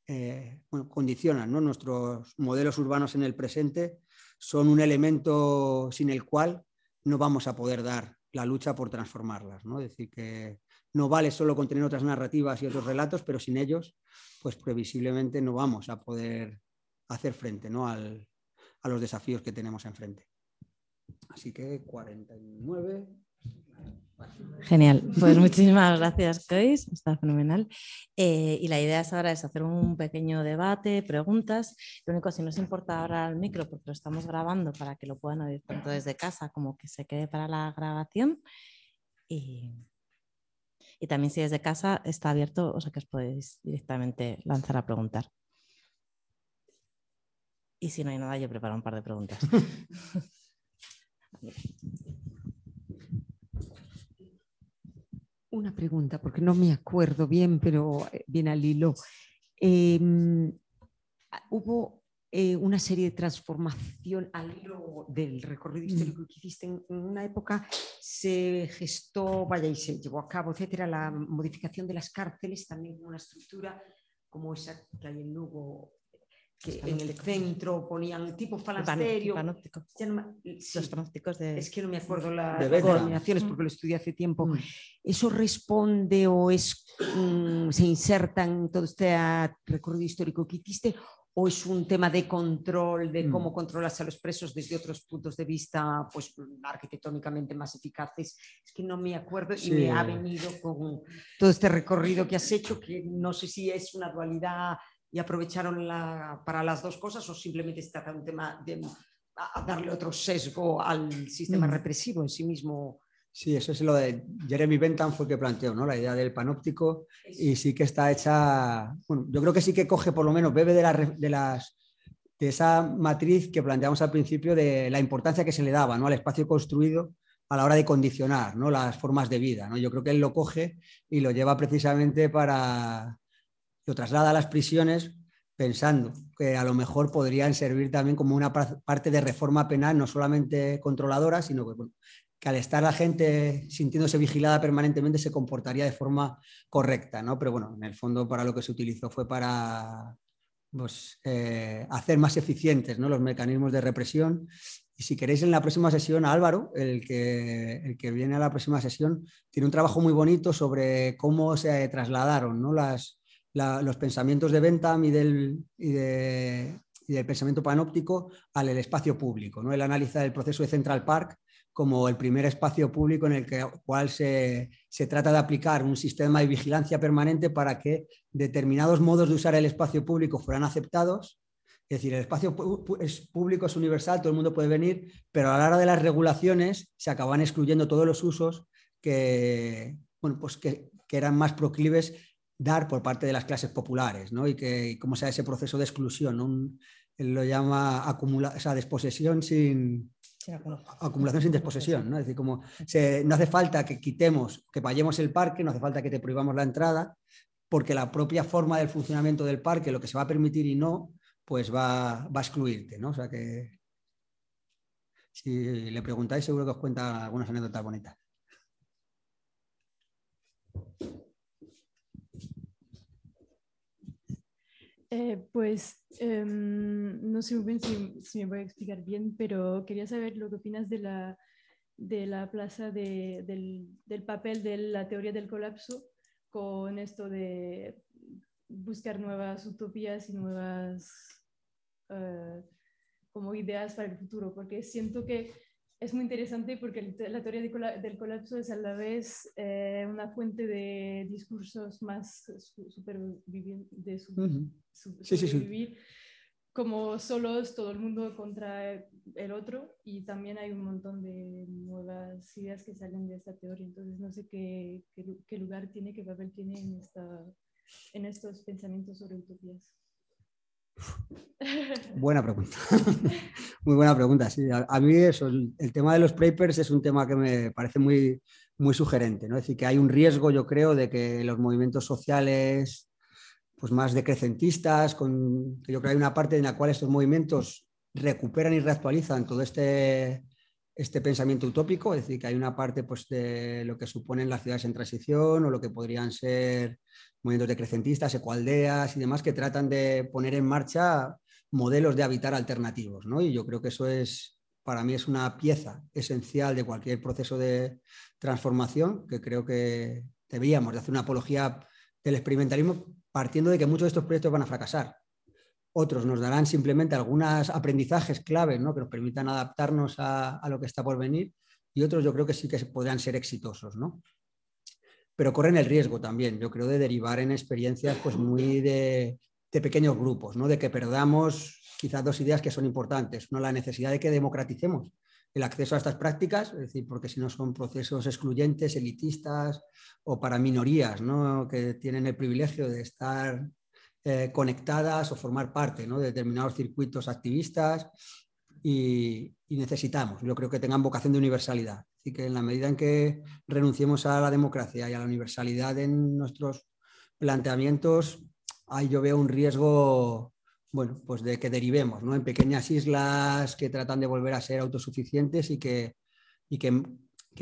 eh, condicionan nuestros modelos urbanos en el presente, son un elemento sin el cual no vamos a poder dar la lucha por transformarlas. ¿no? Es decir, que no vale solo con tener otras narrativas y otros relatos, pero sin ellos, pues previsiblemente no vamos a poder hacer frente ¿no? Al, a los desafíos que tenemos enfrente. Así que 49. Genial, pues muchísimas gracias, Cois, está fenomenal. Eh, y la idea es ahora es hacer un pequeño debate, preguntas. Lo único, si nos importa ahora el micro, porque lo estamos grabando para que lo puedan oír tanto desde casa como que se quede para la grabación. Y, y también si desde casa está abierto, o sea que os podéis directamente lanzar a preguntar. Y si no hay nada, yo preparo un par de preguntas. *laughs* una pregunta, porque no me acuerdo bien, pero eh, viene al hilo. Em, hubo eh, una serie de transformación al hilo del recorrido histórico mm. que hiciste en, una época, se gestó, vaya, y se llevó a cabo, etcétera, la modificación de las cárceles, también una estructura como esa que hay en Lugo, que en el centro ponían tipo falasterio. Los panópticos de... Es que no me acuerdo las denominaciones porque lo estudié hace tiempo. Mm. ¿Eso responde o es, mm, se inserta en todo este recorrido histórico que hiciste? ¿O es un tema de control, de cómo mm. controlas a los presos desde otros puntos de vista, pues arquitectónicamente más eficaces? Es que no me acuerdo y me ha venido con todo este recorrido que has hecho, que no sé si es una dualidad y aprovecharon la, para las dos cosas o simplemente se trata de un tema de darle otro sesgo al sistema mm. represivo en sí mismo. Sí, eso es lo de Jeremy Bentham fue el que planteó, ¿no? La idea del panóptico y sí que está hecha, bueno, yo creo que sí que coge por lo menos, bebe de, de, las, de esa matriz que planteamos al principio de la importancia que se le daba, ¿no? Al espacio construido a la hora de condicionar, ¿no? Las formas de vida, ¿no? Yo creo que él lo coge y lo lleva precisamente para, lo traslada a las prisiones pensando que a lo mejor podrían servir también como una parte de reforma penal, no solamente controladora, sino que, al estar la gente sintiéndose vigilada permanentemente se comportaría de forma correcta, ¿no? Pero bueno, en el fondo para lo que se utilizó fue para pues, eh, hacer más eficientes ¿no? los mecanismos de represión. Y si queréis en la próxima sesión, Álvaro, el que, el que viene a la próxima sesión, tiene un trabajo muy bonito sobre cómo se trasladaron ¿no? los pensamientos de Bentham y del, y, del pensamiento panóptico al espacio público. ¿no? Él analiza el proceso de Central Park como el primer espacio público en el que, cual se, trata de aplicar un sistema de vigilancia permanente para que determinados modos de usar el espacio público fueran aceptados. Es decir, el espacio es público es universal, todo el mundo puede venir, pero a la hora de las regulaciones se acaban excluyendo todos los usos que, bueno, pues que, que eran más proclives dar por parte de las clases populares, ¿no? Y que cómo sea ese proceso de exclusión, él lo llama acumula, o desposesión sin, acumulación sin desposesión, ¿no? Es decir, como no hace falta que quitemos, que vayamos el parque, no hace falta que te prohibamos la entrada, porque la propia forma del funcionamiento del parque, lo que se va a permitir y no, pues va, va a excluirte, ¿no? O sea que si le preguntáis seguro que os cuenta algunas anécdotas bonitas. Eh, pues em, no sé muy bien si, me voy a explicar bien, pero quería saber lo que opinas de la, de la plaza de, del, del, papel de la teoría del colapso con esto de buscar nuevas utopías y nuevas eh, como ideas para el futuro, porque siento que es muy interesante porque la teoría del colapso es a la vez eh, una fuente de discursos más supervivientes, de su, sí, sí, sí. como solos, todo el mundo contra el otro, y también hay un montón de nuevas ideas que salen de esta teoría, entonces no sé qué, qué, lugar tiene, qué papel tiene en, esta, en estos pensamientos sobre utopías. *laughs* Buena pregunta. *laughs* muy buena pregunta. Sí, a, mí eso, el, tema de los papers es un tema que me parece muy, muy sugerente. ¿no? Es decir, que hay un riesgo, yo creo, de que los movimientos sociales pues más decrecentistas, con, yo creo que hay una parte en la cual estos movimientos recuperan y reactualizan todo este, este pensamiento utópico, es decir, que hay una parte pues, de lo que suponen las ciudades en transición o lo que podrían ser movimientos decrecentistas, ecoaldeas y demás, que tratan de poner en marcha modelos de habitar alternativos. ¿no? Y yo creo que eso es, para mí, es una pieza esencial de cualquier proceso de transformación, que creo que debíamos de hacer una apología del experimentalismo partiendo de que muchos de estos proyectos van a fracasar. Otros nos darán simplemente algunos aprendizajes claves ¿no? que nos permitan adaptarnos a, lo que está por venir y otros yo creo que sí que podrán ser exitosos. ¿no? Pero corren el riesgo también, yo creo, de derivar en experiencias pues, muy de, pequeños grupos, ¿no? de que perdamos quizás dos ideas que son importantes. Uno, la necesidad de que democraticemos el acceso a estas prácticas, es decir, porque si no son procesos excluyentes, elitistas o para minorías ¿no? que tienen el privilegio de estar eh, conectadas o formar parte de determinados circuitos activistas y, necesitamos, yo creo que tengan vocación de universalidad. Así que en la medida en que renunciemos a la democracia y a la universalidad en nuestros planteamientos, ahí yo veo un riesgo bueno, pues de que derivemos en pequeñas islas que tratan de volver a ser autosuficientes y que, y que,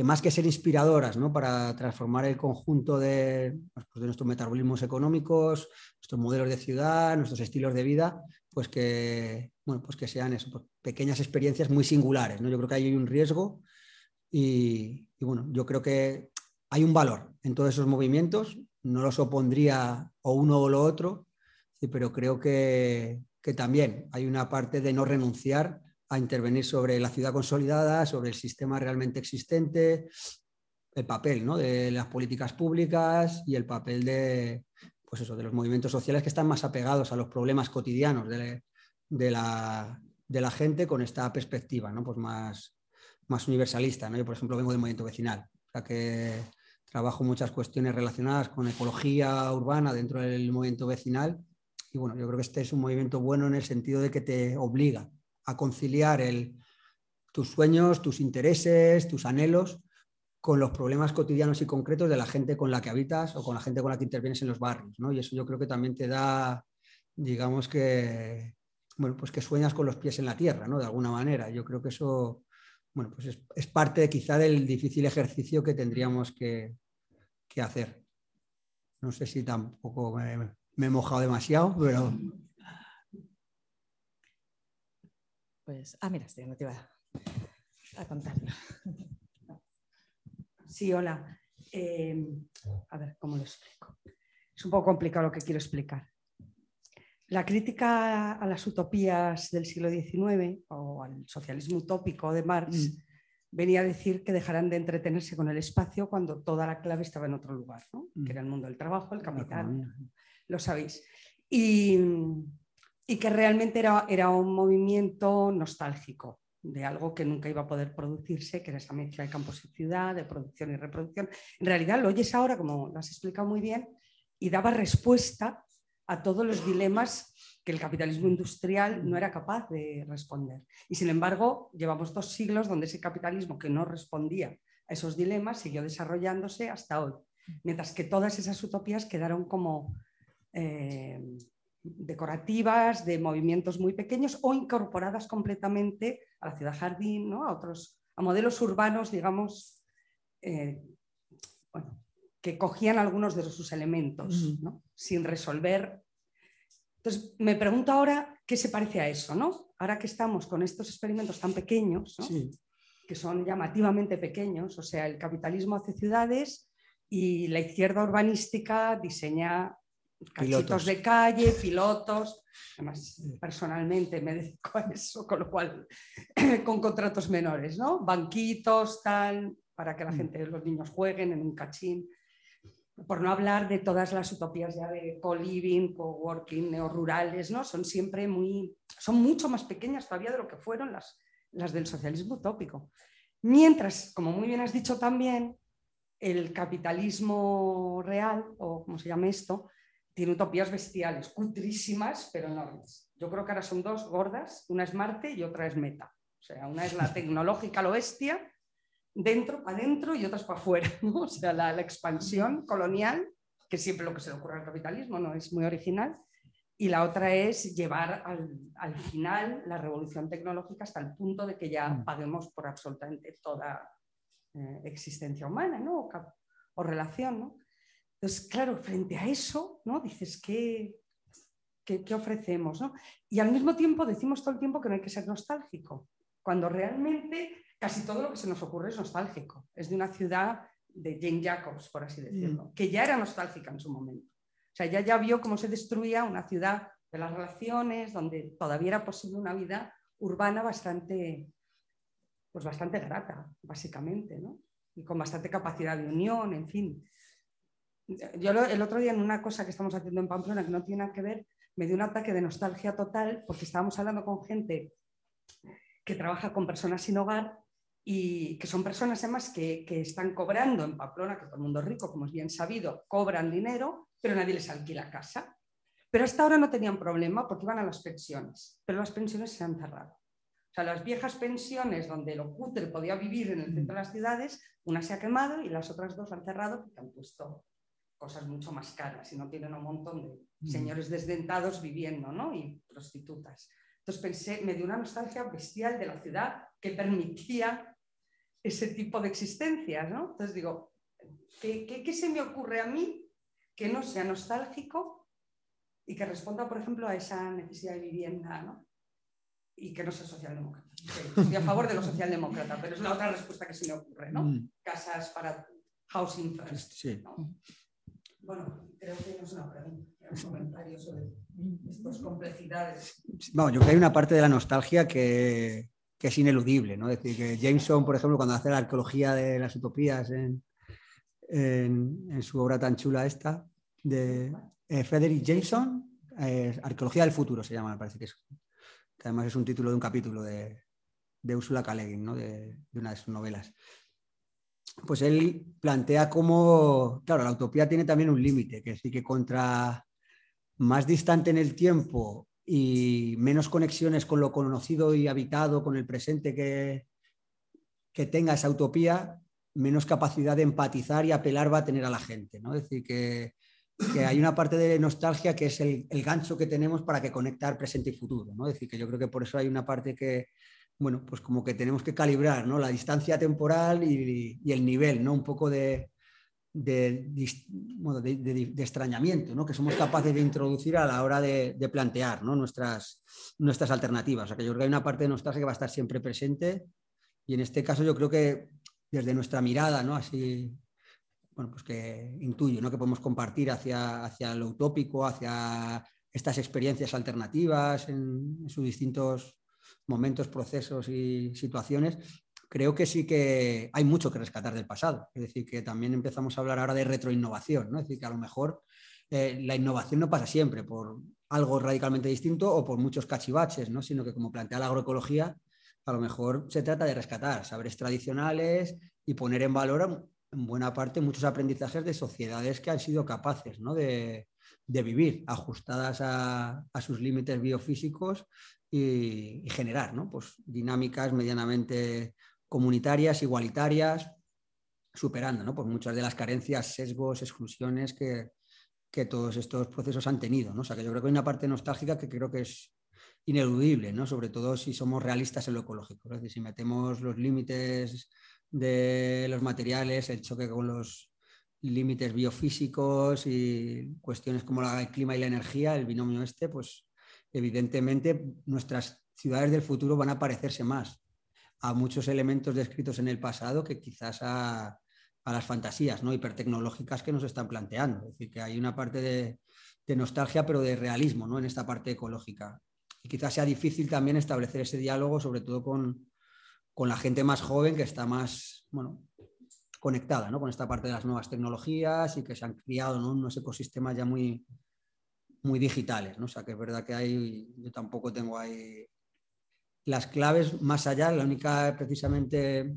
más que ser inspiradoras ¿no? para transformar el conjunto de, pues de, nuestros metabolismos económicos, nuestros modelos de ciudad, nuestros estilos de vida, pues que, bueno, pues que sean eso, pues pequeñas experiencias muy singulares. ¿no? Yo creo que hay un riesgo y, bueno, yo creo que hay un valor en todos esos movimientos, no los opondría o uno o lo otro, pero creo que, también hay una parte de no renunciar a intervenir sobre la ciudad consolidada, sobre el sistema realmente existente, el papel de las políticas públicas y el papel de, pues eso, de los movimientos sociales que están más apegados a los problemas cotidianos de, la, gente con esta perspectiva ¿no? pues más, más universalista. ¿no? Yo, por ejemplo, vengo del movimiento vecinal, o sea que trabajo muchas cuestiones relacionadas con ecología urbana dentro del movimiento vecinal y bueno, yo creo que este es un movimiento bueno en el sentido de que te obliga a conciliar tus sueños, tus intereses, tus anhelos con los problemas cotidianos y concretos de la gente con la que habitas o con la gente con la que intervienes en los barrios. ¿no? Y eso yo creo que también te da, digamos que, bueno, pues que sueñas con los pies en la tierra, ¿no? de alguna manera. Yo creo que eso bueno, pues es, parte quizá del difícil ejercicio que tendríamos que, que hacer. No sé si tampoco me, me he mojado demasiado, pero... Pues, ah, mira, estoy, no te iba a contar. Sí, hola. Eh, a ver, ¿cómo lo explico? Es un poco complicado lo que quiero explicar. La crítica a las utopías del siglo XIX o al socialismo utópico de Marx mm. venía a decir que dejarán de entretenerse con el espacio cuando toda la clave estaba en otro lugar, ¿no? que mm. era el mundo del trabajo, el capital lo sabéis. Y, que realmente era, era un movimiento nostálgico de algo que nunca iba a poder producirse, que era esa mezcla de campos y ciudad, de producción y reproducción. En realidad lo oyes ahora, como lo has explicado muy bien, y daba respuesta a todos los dilemas que el capitalismo industrial no era capaz de responder. Y sin embargo, llevamos dos siglos donde ese capitalismo que no respondía a esos dilemas siguió desarrollándose hasta hoy, mientras que todas esas utopías quedaron como eh, decorativas, de movimientos muy pequeños o incorporadas completamente a la ciudad jardín, a otros, a modelos urbanos, digamos, eh, que cogían algunos de sus elementos, sin resolver. Entonces, me pregunto ahora qué se parece a eso, ¿no? Ahora que estamos con estos experimentos tan pequeños, que son llamativamente pequeños, o sea, el capitalismo hace ciudades y la izquierda urbanística diseña cachitos de calle, pilotos. Además, personalmente me dedico a eso, con lo cual, *clears throat* con contratos menores, ¿no? Banquitos, tal, para que la mm. gente, los niños jueguen en un cachín. por no hablar de todas las utopías ya de co-living, co-working, neorurales, ¿no? Son siempre muy, son mucho más pequeñas todavía de lo que fueron las, las del socialismo utópico. Mientras, como muy bien has dicho también, el capitalismo real, o como se llama esto, tiene utopías bestiales, cutrísimas, pero enormes. Yo creo que ahora son dos gordas, una es Marte y otra es Meta. O sea, una es la *laughs* tecnológica, lo bestia, dentro, para adentro y otras para afuera. *laughs* O sea, la, expansión colonial, que siempre lo que se le ocurre al capitalismo, no es muy original. Y la otra es llevar al, final la revolución tecnológica hasta el punto de que ya mm. paguemos por absolutamente toda eh, existencia humana ¿no? o, relación. ¿no? Entonces, claro, frente a eso, ¿no? dices, ¿qué, qué, qué ofrecemos? ¿no? Y al mismo tiempo decimos todo el tiempo que no hay que ser nostálgico, cuando realmente casi todo lo que se nos ocurre es nostálgico. Es de una ciudad de Jane Jacobs, por así decirlo, mm. que ya era nostálgica en su momento. O sea, ya ya vio cómo se destruía una ciudad de las relaciones, donde todavía era posible una vida urbana bastante, pues bastante grata, básicamente, ¿no? Y con bastante capacidad de unión, en fin. Yo el otro día en una cosa que estamos haciendo en Pamplona que no tiene nada que ver, me dio un ataque de nostalgia total porque estábamos hablando con gente que trabaja con personas sin hogar y que son personas además que, que, están cobrando en Pamplona, que todo el mundo es rico, como es bien sabido, cobran dinero, pero nadie les alquila casa. Pero hasta ahora no tenían problema porque iban a las pensiones, pero las pensiones se han cerrado. O sea, las viejas pensiones donde el cutre podía vivir en el centro de las ciudades, una se ha quemado y las otras dos han cerrado porque han puesto cosas mucho más caras y no tienen un montón de mm. señores desdentados viviendo, ¿no? Y prostitutas. Entonces pensé, me dio una nostalgia bestial de la ciudad que permitía ese tipo de existencias, ¿no? Entonces digo, ¿qué, se me ocurre a mí que no sea nostálgico y que responda, por ejemplo, a esa necesidad de vivienda, ¿no? Y que no sea socialdemócrata. Estoy a favor de lo socialdemócrata, pero es la otra respuesta que se me ocurre, ¿no? Mm. Casas para housing first. Sí. Bueno, creo que no es una pregunta, un comentario sobre estas complejidades. Vamos, yo creo que hay una parte de la nostalgia que, que es ineludible. ¿no? Es decir, que Jameson, por ejemplo, cuando hace la arqueología de las utopías en, su obra tan chula esta, de eh, Frederick Jameson, eh, Arqueología del futuro se llama, me parece que es. Que además es un título de un capítulo de, de Ursula K. ¿no? de, una de sus novelas. Pues él plantea cómo, claro, la utopía tiene también un límite, que es que contra más distante en el tiempo y menos conexiones con lo conocido y habitado, con el presente que, que tenga esa utopía, menos capacidad de empatizar y apelar va a tener a la gente. ¿no? Es decir, que, hay una parte de nostalgia que es el, gancho que tenemos para que conectar presente y futuro. ¿no? Es decir, que yo creo que por eso hay una parte que, bueno, pues como que tenemos que calibrar ¿no? la distancia temporal y, y el nivel, ¿no? un poco de, de, de, extrañamiento ¿no? que somos capaces de introducir a la hora de, plantear ¿no? nuestras, nuestras alternativas. O sea, que yo creo que hay una parte de nostalgia que va a estar siempre presente y en este caso yo creo que desde nuestra mirada, ¿no? así, bueno, pues que intuyo ¿no? que podemos compartir hacia, hacia lo utópico, hacia estas experiencias alternativas en, en sus distintos momentos, procesos y situaciones, creo que sí que hay mucho que rescatar del pasado. Es decir, que también empezamos a hablar ahora de retroinnovación, ¿no? Es decir, que a lo mejor eh, la innovación no pasa siempre por algo radicalmente distinto o por muchos cachivaches, ¿no? Sino que como plantea la agroecología, a lo mejor se trata de rescatar saberes tradicionales y poner en valor en buena parte muchos aprendizajes de sociedades que han sido capaces de, vivir ajustadas a, sus límites biofísicos y, generar pues, dinámicas medianamente comunitarias, igualitarias, superando ¿no? Pues muchas de las carencias, sesgos, exclusiones que, todos estos procesos han tenido. ¿no? O sea, que yo creo que hay una parte nostálgica que creo que es ineludible, ¿no? sobre todo si somos realistas en lo ecológico. Es decir, si metemos los límites de los materiales, el choque con los límites biofísicos y cuestiones como el clima y la energía, el binomio este, pues evidentemente nuestras ciudades del futuro van a parecerse más a muchos elementos descritos en el pasado que quizás a, las fantasías ¿no? hipertecnológicas que nos están planteando. Es decir, que hay una parte de, nostalgia, pero de realismo ¿no? en esta parte ecológica. Y quizás sea difícil también establecer ese diálogo, sobre todo con, la gente más joven que está más, bueno, conectada ¿no? con esta parte de las nuevas tecnologías y que se han criado ¿no? unos ecosistemas ya muy, muy digitales. ¿no? O sea, que es verdad que hay, yo tampoco tengo ahí las claves más allá, la única precisamente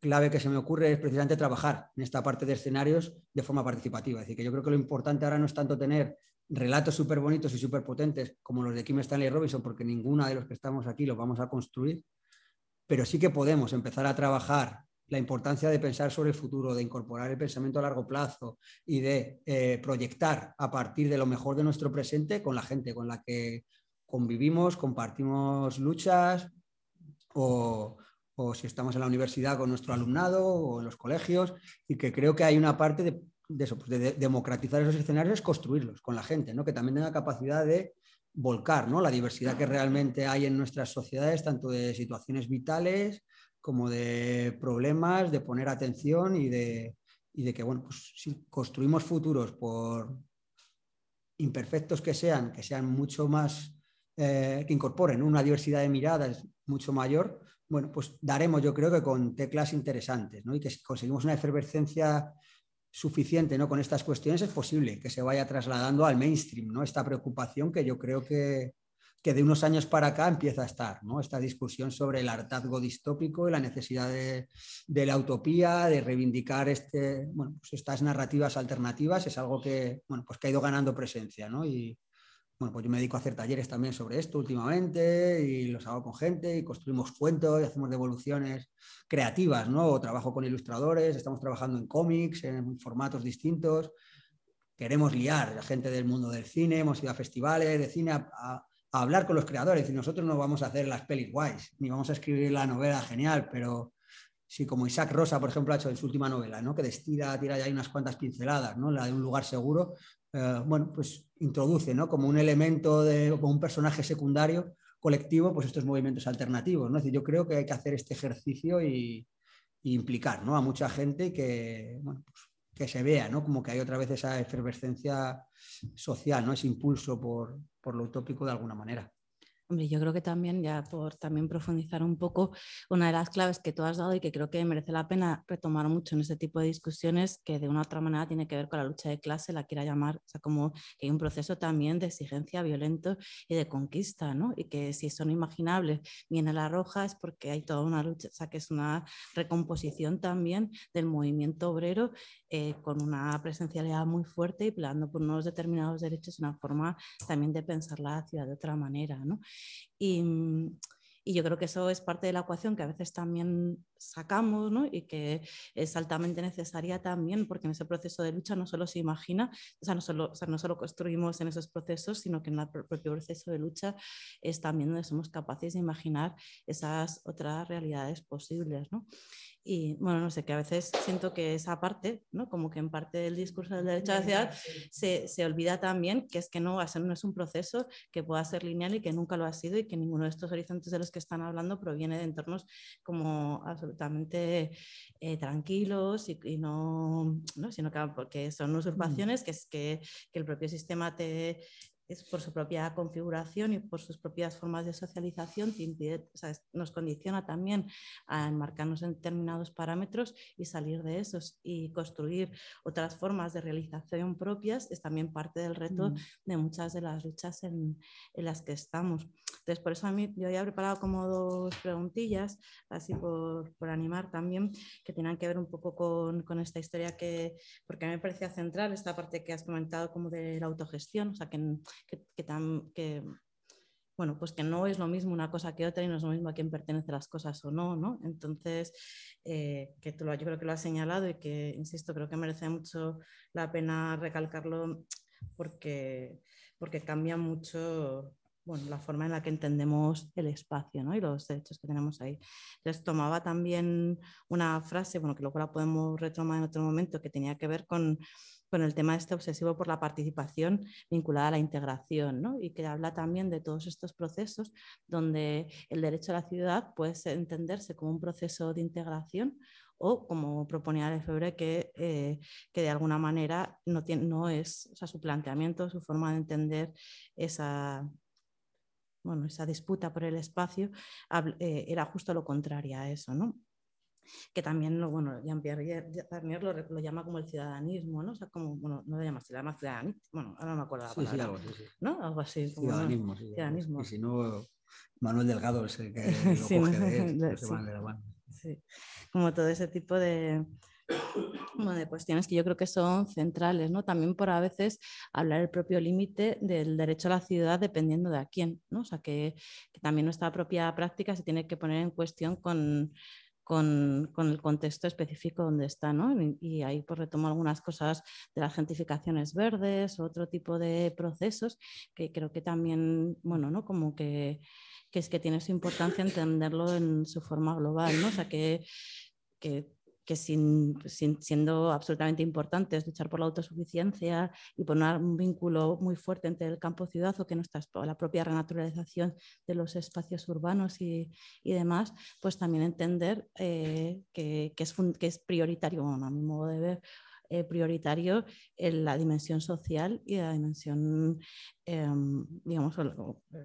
clave que se me ocurre es precisamente trabajar en esta parte de escenarios de forma participativa. Es decir, que yo creo que lo importante ahora no es tanto tener relatos súper bonitos y súper potentes como los de Kim Stanley Robinson, porque ninguna de los que estamos aquí los vamos a construir, pero sí que podemos empezar a trabajar la importancia de pensar sobre el futuro, de incorporar el pensamiento a largo plazo y de eh, proyectar a partir de lo mejor de nuestro presente con la gente con la que convivimos, compartimos luchas o, si estamos en la universidad con nuestro alumnado o en los colegios y que creo que hay una parte de, eso, pues de, democratizar esos escenarios, construirlos con la gente, ¿no? que también tenga capacidad de volcar ¿no? la diversidad que realmente hay en nuestras sociedades, tanto de situaciones vitales como de problemas, de poner atención y de, de que, bueno, pues si construimos futuros por imperfectos que sean, que sean mucho más, eh, que incorporen una diversidad de miradas mucho mayor, bueno, pues daremos yo creo que con teclas interesantes, ¿no? Y que si conseguimos una efervescencia suficiente ¿no? con estas cuestiones es posible que se vaya trasladando al mainstream, ¿no? Esta preocupación que yo creo que, que de unos años para acá empieza a estar, ¿no? Esta discusión sobre el hartazgo distópico y la necesidad de, la utopía, de reivindicar este, bueno, pues estas narrativas alternativas, es algo que, bueno, pues que ha ido ganando presencia, ¿no? Y bueno, pues yo me dedico a hacer talleres también sobre esto últimamente y los hago con gente y construimos cuentos y hacemos devoluciones creativas, ¿no? Trabajo con ilustradores, estamos trabajando en cómics, en formatos distintos. Queremos liar a gente del mundo del cine, hemos ido a festivales de cine a hablar con los creadores. Y nosotros no vamos a hacer las pelis guays, ni vamos a escribir la novela genial, pero si como Isaac Rosa, por ejemplo, ha hecho en su última novela, ¿no? que destila, tira ya hay unas cuantas pinceladas, ¿no? la de un lugar seguro, eh, bueno, pues introduce ¿no? como un elemento, de, como un personaje secundario colectivo, pues estos movimientos alternativos. ¿no? Es decir, yo creo que hay que hacer este ejercicio y, implicar ¿no? a mucha gente que, bueno, pues, que se vea, ¿no? Como que hay otra vez esa efervescencia social, ¿no? Ese impulso por, por lo utópico de alguna manera. Hombre, yo creo que también, ya por también profundizar un poco, una de las claves que tú has dado y que creo que merece la pena retomar mucho en este tipo de discusiones, que de una u otra manera tiene que ver con la lucha de clase, la quiera llamar, o sea, como que hay un proceso también de exigencia violento y de conquista, ¿no? Y que si son imaginables viene la roja es porque hay toda una lucha, o sea, que es una recomposición también del movimiento obrero eh, con una presencialidad muy fuerte y peleando por unos determinados derechos, una forma también de pensar la ciudad de otra manera, ¿no? Y, yo creo que eso es parte de la ecuación que a veces también sacamos ¿no? y que es altamente necesaria también, porque en ese proceso de lucha no solo se imagina, o sea, no solo, o sea, no solo construimos en esos procesos, sino que en el propio proceso de lucha es también donde somos capaces de imaginar esas otras realidades posibles. ¿no? Y bueno, no sé, que a veces siento que esa parte, ¿no? como que en parte del discurso del derecho a la ciudad se, se, olvida también que es que no, ser, no es un proceso que pueda ser lineal y que nunca lo ha sido y que ninguno de estos horizontes de los que están hablando proviene de entornos como absolutamente eh, tranquilos y, y no, no, sino que porque son mm. usurpaciones, que es que, que el propio sistema te es por su propia configuración y por sus propias formas de socialización, nos condiciona también a enmarcarnos en determinados parámetros y salir de esos y construir otras formas de realización propias es también parte del reto mm. de muchas de las luchas en, en, las que estamos. Entonces, por eso a mí yo había preparado como dos preguntillas, así por, por animar también, que tenían que ver un poco con, con, esta historia que, porque a mí me parecía central esta parte que has comentado como de la autogestión, o sea, que que, tan, que, bueno, pues que no es lo mismo una cosa que otra y no es lo mismo a quién pertenecen las cosas o no, ¿no? Entonces, eh, que tú lo, yo creo que lo has señalado y que, insisto, creo que merece mucho la pena recalcarlo porque, porque cambia mucho bueno, la forma en la que entendemos el espacio ¿no? y los derechos que tenemos ahí. Entonces tomaba también una frase, bueno, que luego la podemos retomar en otro momento, que tenía que ver con con el tema este obsesivo por la participación vinculada a la integración, ¿no? y que habla también de todos estos procesos donde el derecho a la ciudad puede entenderse como un proceso de integración o como proponía Lefebvre, que, eh, que de alguna manera no, tiene, no es, o sea, su planteamiento, su forma de entender esa, bueno, esa disputa por el espacio eh, era justo lo contrario a eso. ¿no? Que también bueno, Jean-Pierre lo, lo, llama como el ciudadanismo, ¿no? O sea, como, bueno, no lo llama, se llama ciudadanismo, bueno, ahora no me acuerdo la palabra, sí, algo, así, sí. ¿no? Algo así. Como, ciudadanismo, sí, ciudadanismo. Y si no, Manuel Delgado es el que *laughs* lo coge de él, se van de la mano. Sí, como todo ese tipo de, de cuestiones que yo creo que son centrales, ¿no? También por a veces hablar el propio límite del derecho a la ciudad dependiendo de a quién, ¿no? O sea, que, que también nuestra propia práctica se tiene que poner en cuestión con, con, con, el contexto específico donde está, ¿no? Y, ahí pues retomo algunas cosas de las gentrificaciones verdes, otro tipo de procesos que creo que también, bueno, ¿no? Como que, que es que tiene su importancia entenderlo en su forma global, ¿no? O sea, que, que que sin, siendo absolutamente importante es luchar por la autosuficiencia y poner un vínculo muy fuerte entre el campo-ciudad o que no está la propia renaturalización de los espacios urbanos y, y demás, pues también entender eh, que, que, es, que es prioritario, a mi modo de ver, eh, prioritario en la dimensión social y la dimensión, em, digamos,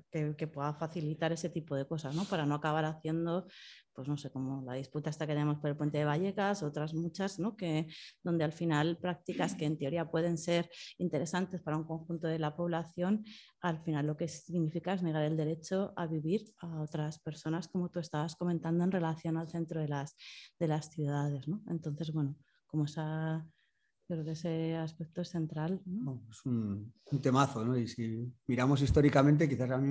que, que, pueda facilitar ese tipo de cosas, ¿no? Para no acabar haciendo pues no sé, como la disputa esta que tenemos por el puente de Vallecas, otras muchas, ¿no? que, donde al final prácticas que en teoría pueden ser interesantes para un conjunto de la población, al final lo que significa es negar el derecho a vivir a otras personas, como tú estabas comentando en relación al centro de las, de las ciudades. ¿no? Entonces, bueno, como esa... Creo que ese aspecto es central. es un, un, temazo, ¿no? Y si miramos históricamente, quizás a mí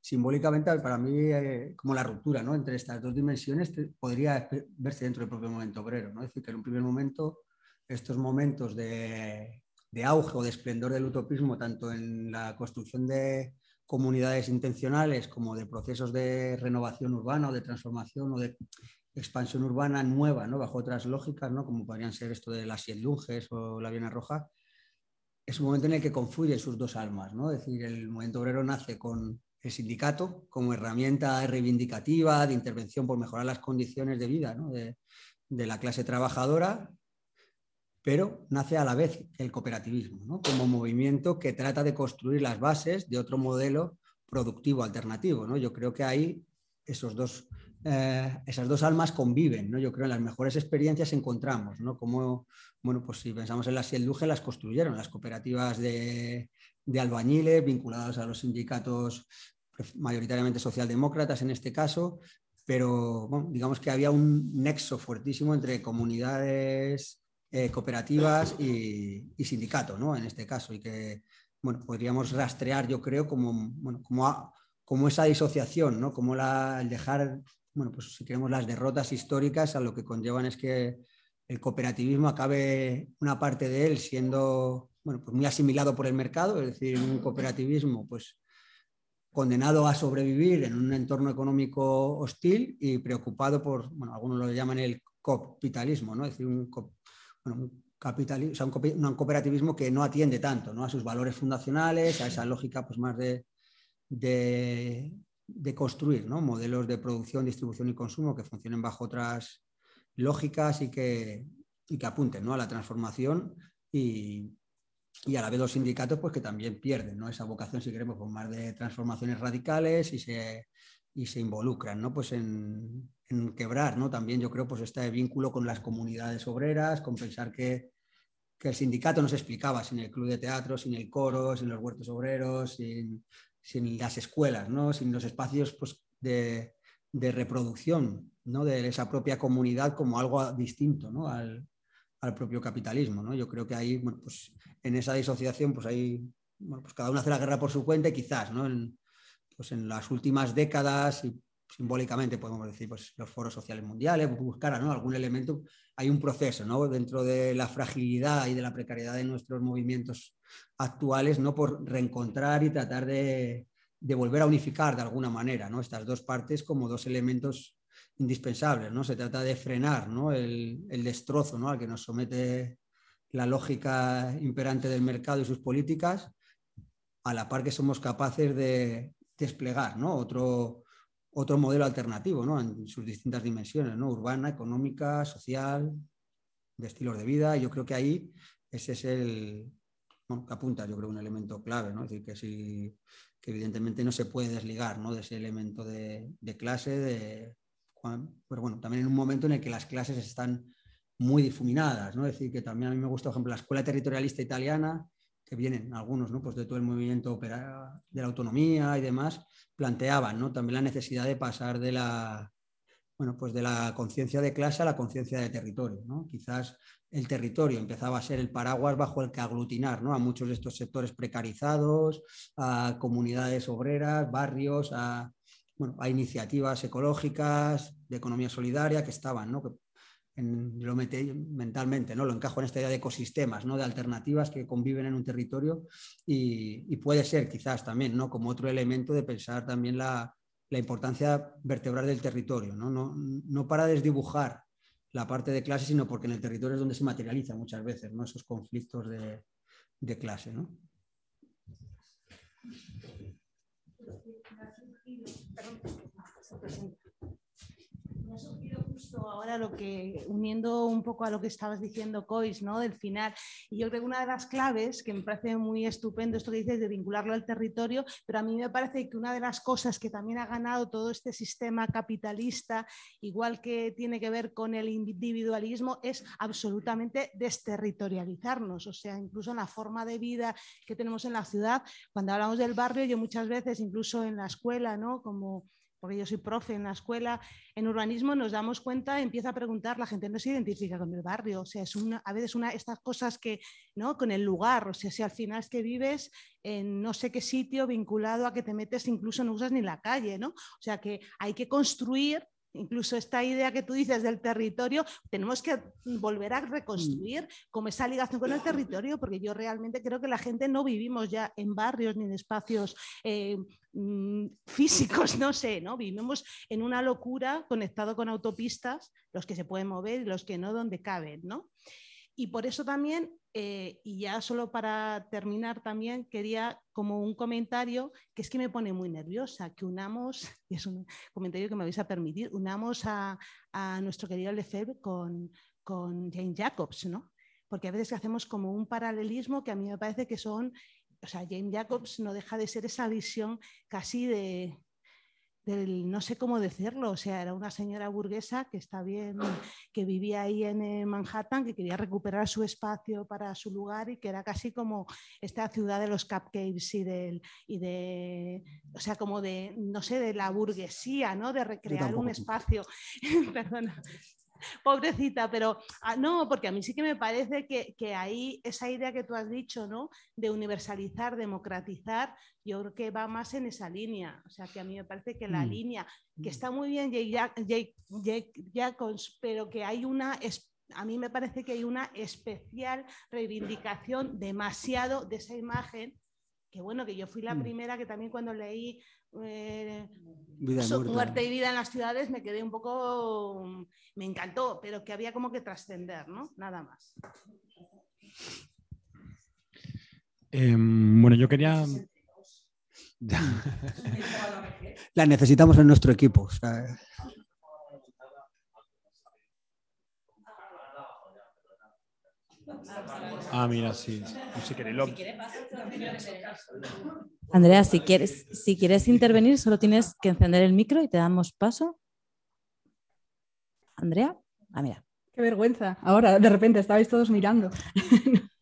simbólicamente para mí eh, como la ruptura ¿no? entre estas dos dimensiones podría verse dentro del propio momento obrero. ¿no? Es decir, que en un primer momento estos momentos de, de, auge o de esplendor del utopismo, tanto en la construcción de comunidades intencionales como de procesos de renovación urbana o de transformación o de expansión urbana nueva, ¿no? bajo otras lógicas, ¿no? como podrían ser esto de las Siedlunges o la Viena Roja, es un momento en el que confluyen sus dos almas. ¿no? Es decir, el movimiento obrero nace con el sindicato como herramienta reivindicativa de intervención por mejorar las condiciones de vida de, la clase trabajadora, pero nace a la vez el cooperativismo como movimiento que trata de construir las bases de otro modelo productivo alternativo. ¿no? Yo creo que ahí esos dos, eh, esas dos almas conviven. ¿no? Yo creo que en las mejores experiencias encontramos, ¿no? Como, bueno, pues si pensamos en las Sielduge, las construyeron las cooperativas de, de albañiles vinculados a los sindicatos pues, mayoritariamente socialdemócratas en este caso, pero digamos que había un nexo fuertísimo entre comunidades eh, cooperativas y, sindicato, ¿no? En este caso, y que bueno, podríamos rastrear, yo creo, como, bueno, como, como esa disociación, ¿no? Como el dejar, bueno, pues si queremos las derrotas históricas, a lo que conllevan es que el cooperativismo acabe una parte de él siendo bueno, pues muy asimilado por el mercado, es decir, un cooperativismo pues, condenado a sobrevivir en un entorno económico hostil y preocupado por, bueno, algunos lo llaman el capitalismo, ¿no? es decir, un, un, un, cooperativismo que no atiende tanto ¿no? a sus valores fundacionales, a esa lógica pues, más de, de, construir modelos de producción, distribución y consumo que funcionen bajo otras lógicas y que, y que apunten ¿no? a la transformación y, y a la vez los sindicatos pues que también pierden ¿no? esa vocación, si queremos, por más de transformaciones radicales y se, y se involucran ¿no? pues en, en, quebrar ¿no? también yo creo pues este vínculo con las comunidades obreras, con pensar que, que, el sindicato no se explicaba sin el club de teatro, sin el coro, sin los huertos obreros, sin, sin las escuelas, ¿no? sin los espacios pues, de, de reproducción ¿no? de esa propia comunidad como algo distinto ¿no? al, al propio capitalismo. ¿no? Yo creo que ahí, bueno, pues en esa disociación, pues ahí, pues cada uno hace la guerra por su cuenta y quizás, ¿no? En, pues en las últimas décadas y simbólicamente podemos decir, pues los foros sociales mundiales, buscar ¿no? algún elemento, hay un proceso, ¿no? Dentro de la fragilidad y de la precariedad de nuestros movimientos actuales, ¿no? Por reencontrar y tratar de, de volver a unificar de alguna manera, ¿no? Estas dos partes como dos elementos indispensables, ¿no? Se trata de frenar el, destrozo ¿no? al que nos somete la lógica imperante del mercado y sus políticas, a la par que somos capaces de desplegar ¿no? otro, otro modelo alternativo ¿no? en sus distintas dimensiones, ¿no? urbana, económica, social, de estilos de vida. Yo creo que ahí ese es el, bueno, que apunta, yo creo, un elemento clave, ¿no? Es decir, que evidentemente no se puede desligar ¿no? de ese elemento de, de clase, de pero bueno, también en un momento en el que las clases están muy difuminadas, ¿no? Es decir, que también a mí me gusta, por ejemplo, la escuela territorialista italiana, que vienen algunos, ¿no? Pues de todo el movimiento de la autonomía y demás, planteaban, ¿no? También la necesidad de pasar de la, bueno, pues de la conciencia de clase a la conciencia de territorio, ¿no? Quizás el territorio empezaba a ser el paraguas bajo el que aglutinar, ¿no? A muchos de estos sectores precarizados, a comunidades obreras, barrios, a, bueno, a iniciativas ecológicas, de economía solidaria que estaban, ¿no? lo metí mentalmente, ¿no? lo encajo en esta idea de ecosistemas, ¿no? de alternativas que conviven en un territorio y, puede ser quizás también ¿no? como otro elemento de pensar también la, importancia vertebral del territorio, ¿no? No, no para desdibujar la parte de clase, sino porque en el territorio es donde se materializa muchas veces ¿no? esos conflictos de, de clase. ¿no? Perdón ahora lo que, uniendo un poco a lo que estabas diciendo, Cois, ¿no? Del final. Y yo creo que una de las claves, que me parece muy estupendo esto que dices de vincularlo al territorio, pero a mí me parece que una de las cosas que también ha ganado todo este sistema capitalista, igual que tiene que ver con el individualismo, es absolutamente desterritorializarnos. O sea, incluso en la forma de vida que tenemos en la ciudad, cuando hablamos del barrio, yo muchas veces, incluso en la escuela, ¿no? Como porque yo soy profe en la escuela, en urbanismo nos damos cuenta, empieza a preguntar, la gente no se identifica con el barrio, o sea, es una, a veces una, estas cosas que, ¿no? Con el lugar, o sea, si al final es que vives en no sé qué sitio vinculado a que te metes, incluso no usas ni la calle, ¿no? O sea, que hay que construir incluso esta idea que tú dices del territorio, tenemos que volver a reconstruir mm. como esa ligación con el territorio, porque yo realmente creo que la gente no vivimos ya en barrios ni en espacios eh, mm, físicos, no sé, ¿no? Vivimos en una locura conectado con autopistas, los que se pueden mover y los que no, donde caben, ¿no? Y por eso también, eh, y ya solo para terminar también, quería como un comentario que es que me pone muy nerviosa, que unamos, *laughs* y es un comentario que me vais a permitir, unamos a, nuestro querido Lefebvre con, con Jane Jacobs, ¿no? Porque a veces hacemos como un paralelismo que a mí me parece que son, o sea, Jane Jacobs no deja de ser esa visión casi de, no sé cómo decirlo, o sea, era una señora burguesa que está bien, que vivía ahí en eh, Manhattan, que quería recuperar su espacio para su lugar y que era casi como esta ciudad de los cupcakes y, del, y de, o sea, como de, no sé, de la burguesía, ¿no? De recrear un espacio, *laughs* perdona, *laughs* Pobrecita, pero ah, no, porque a mí sí que me parece que, que, ahí esa idea que tú has dicho, ¿no? De universalizar, democratizar, yo creo que va más en esa línea. O sea, que a mí me parece que la mm. línea, que mm. está muy bien Jake, Jacobs, pero que hay una a mí me parece que hay una especial reivindicación demasiado de esa imagen, que bueno, que yo fui la mm. primera que también cuando leí eh, muerte y vida en las ciudades me quedé un poco, me encantó, pero que había como que trascender, ¿no? Nada más. Em, bueno, yo quería... La necesitamos en nuestro equipo. Ah, mira, sí. Si Andrea, si quieres, si quieres intervenir, solo tienes que encender el micro y te damos paso. Andrea, ah, mira. Qué vergüenza. Ahora, de repente, estabais todos mirando. *laughs*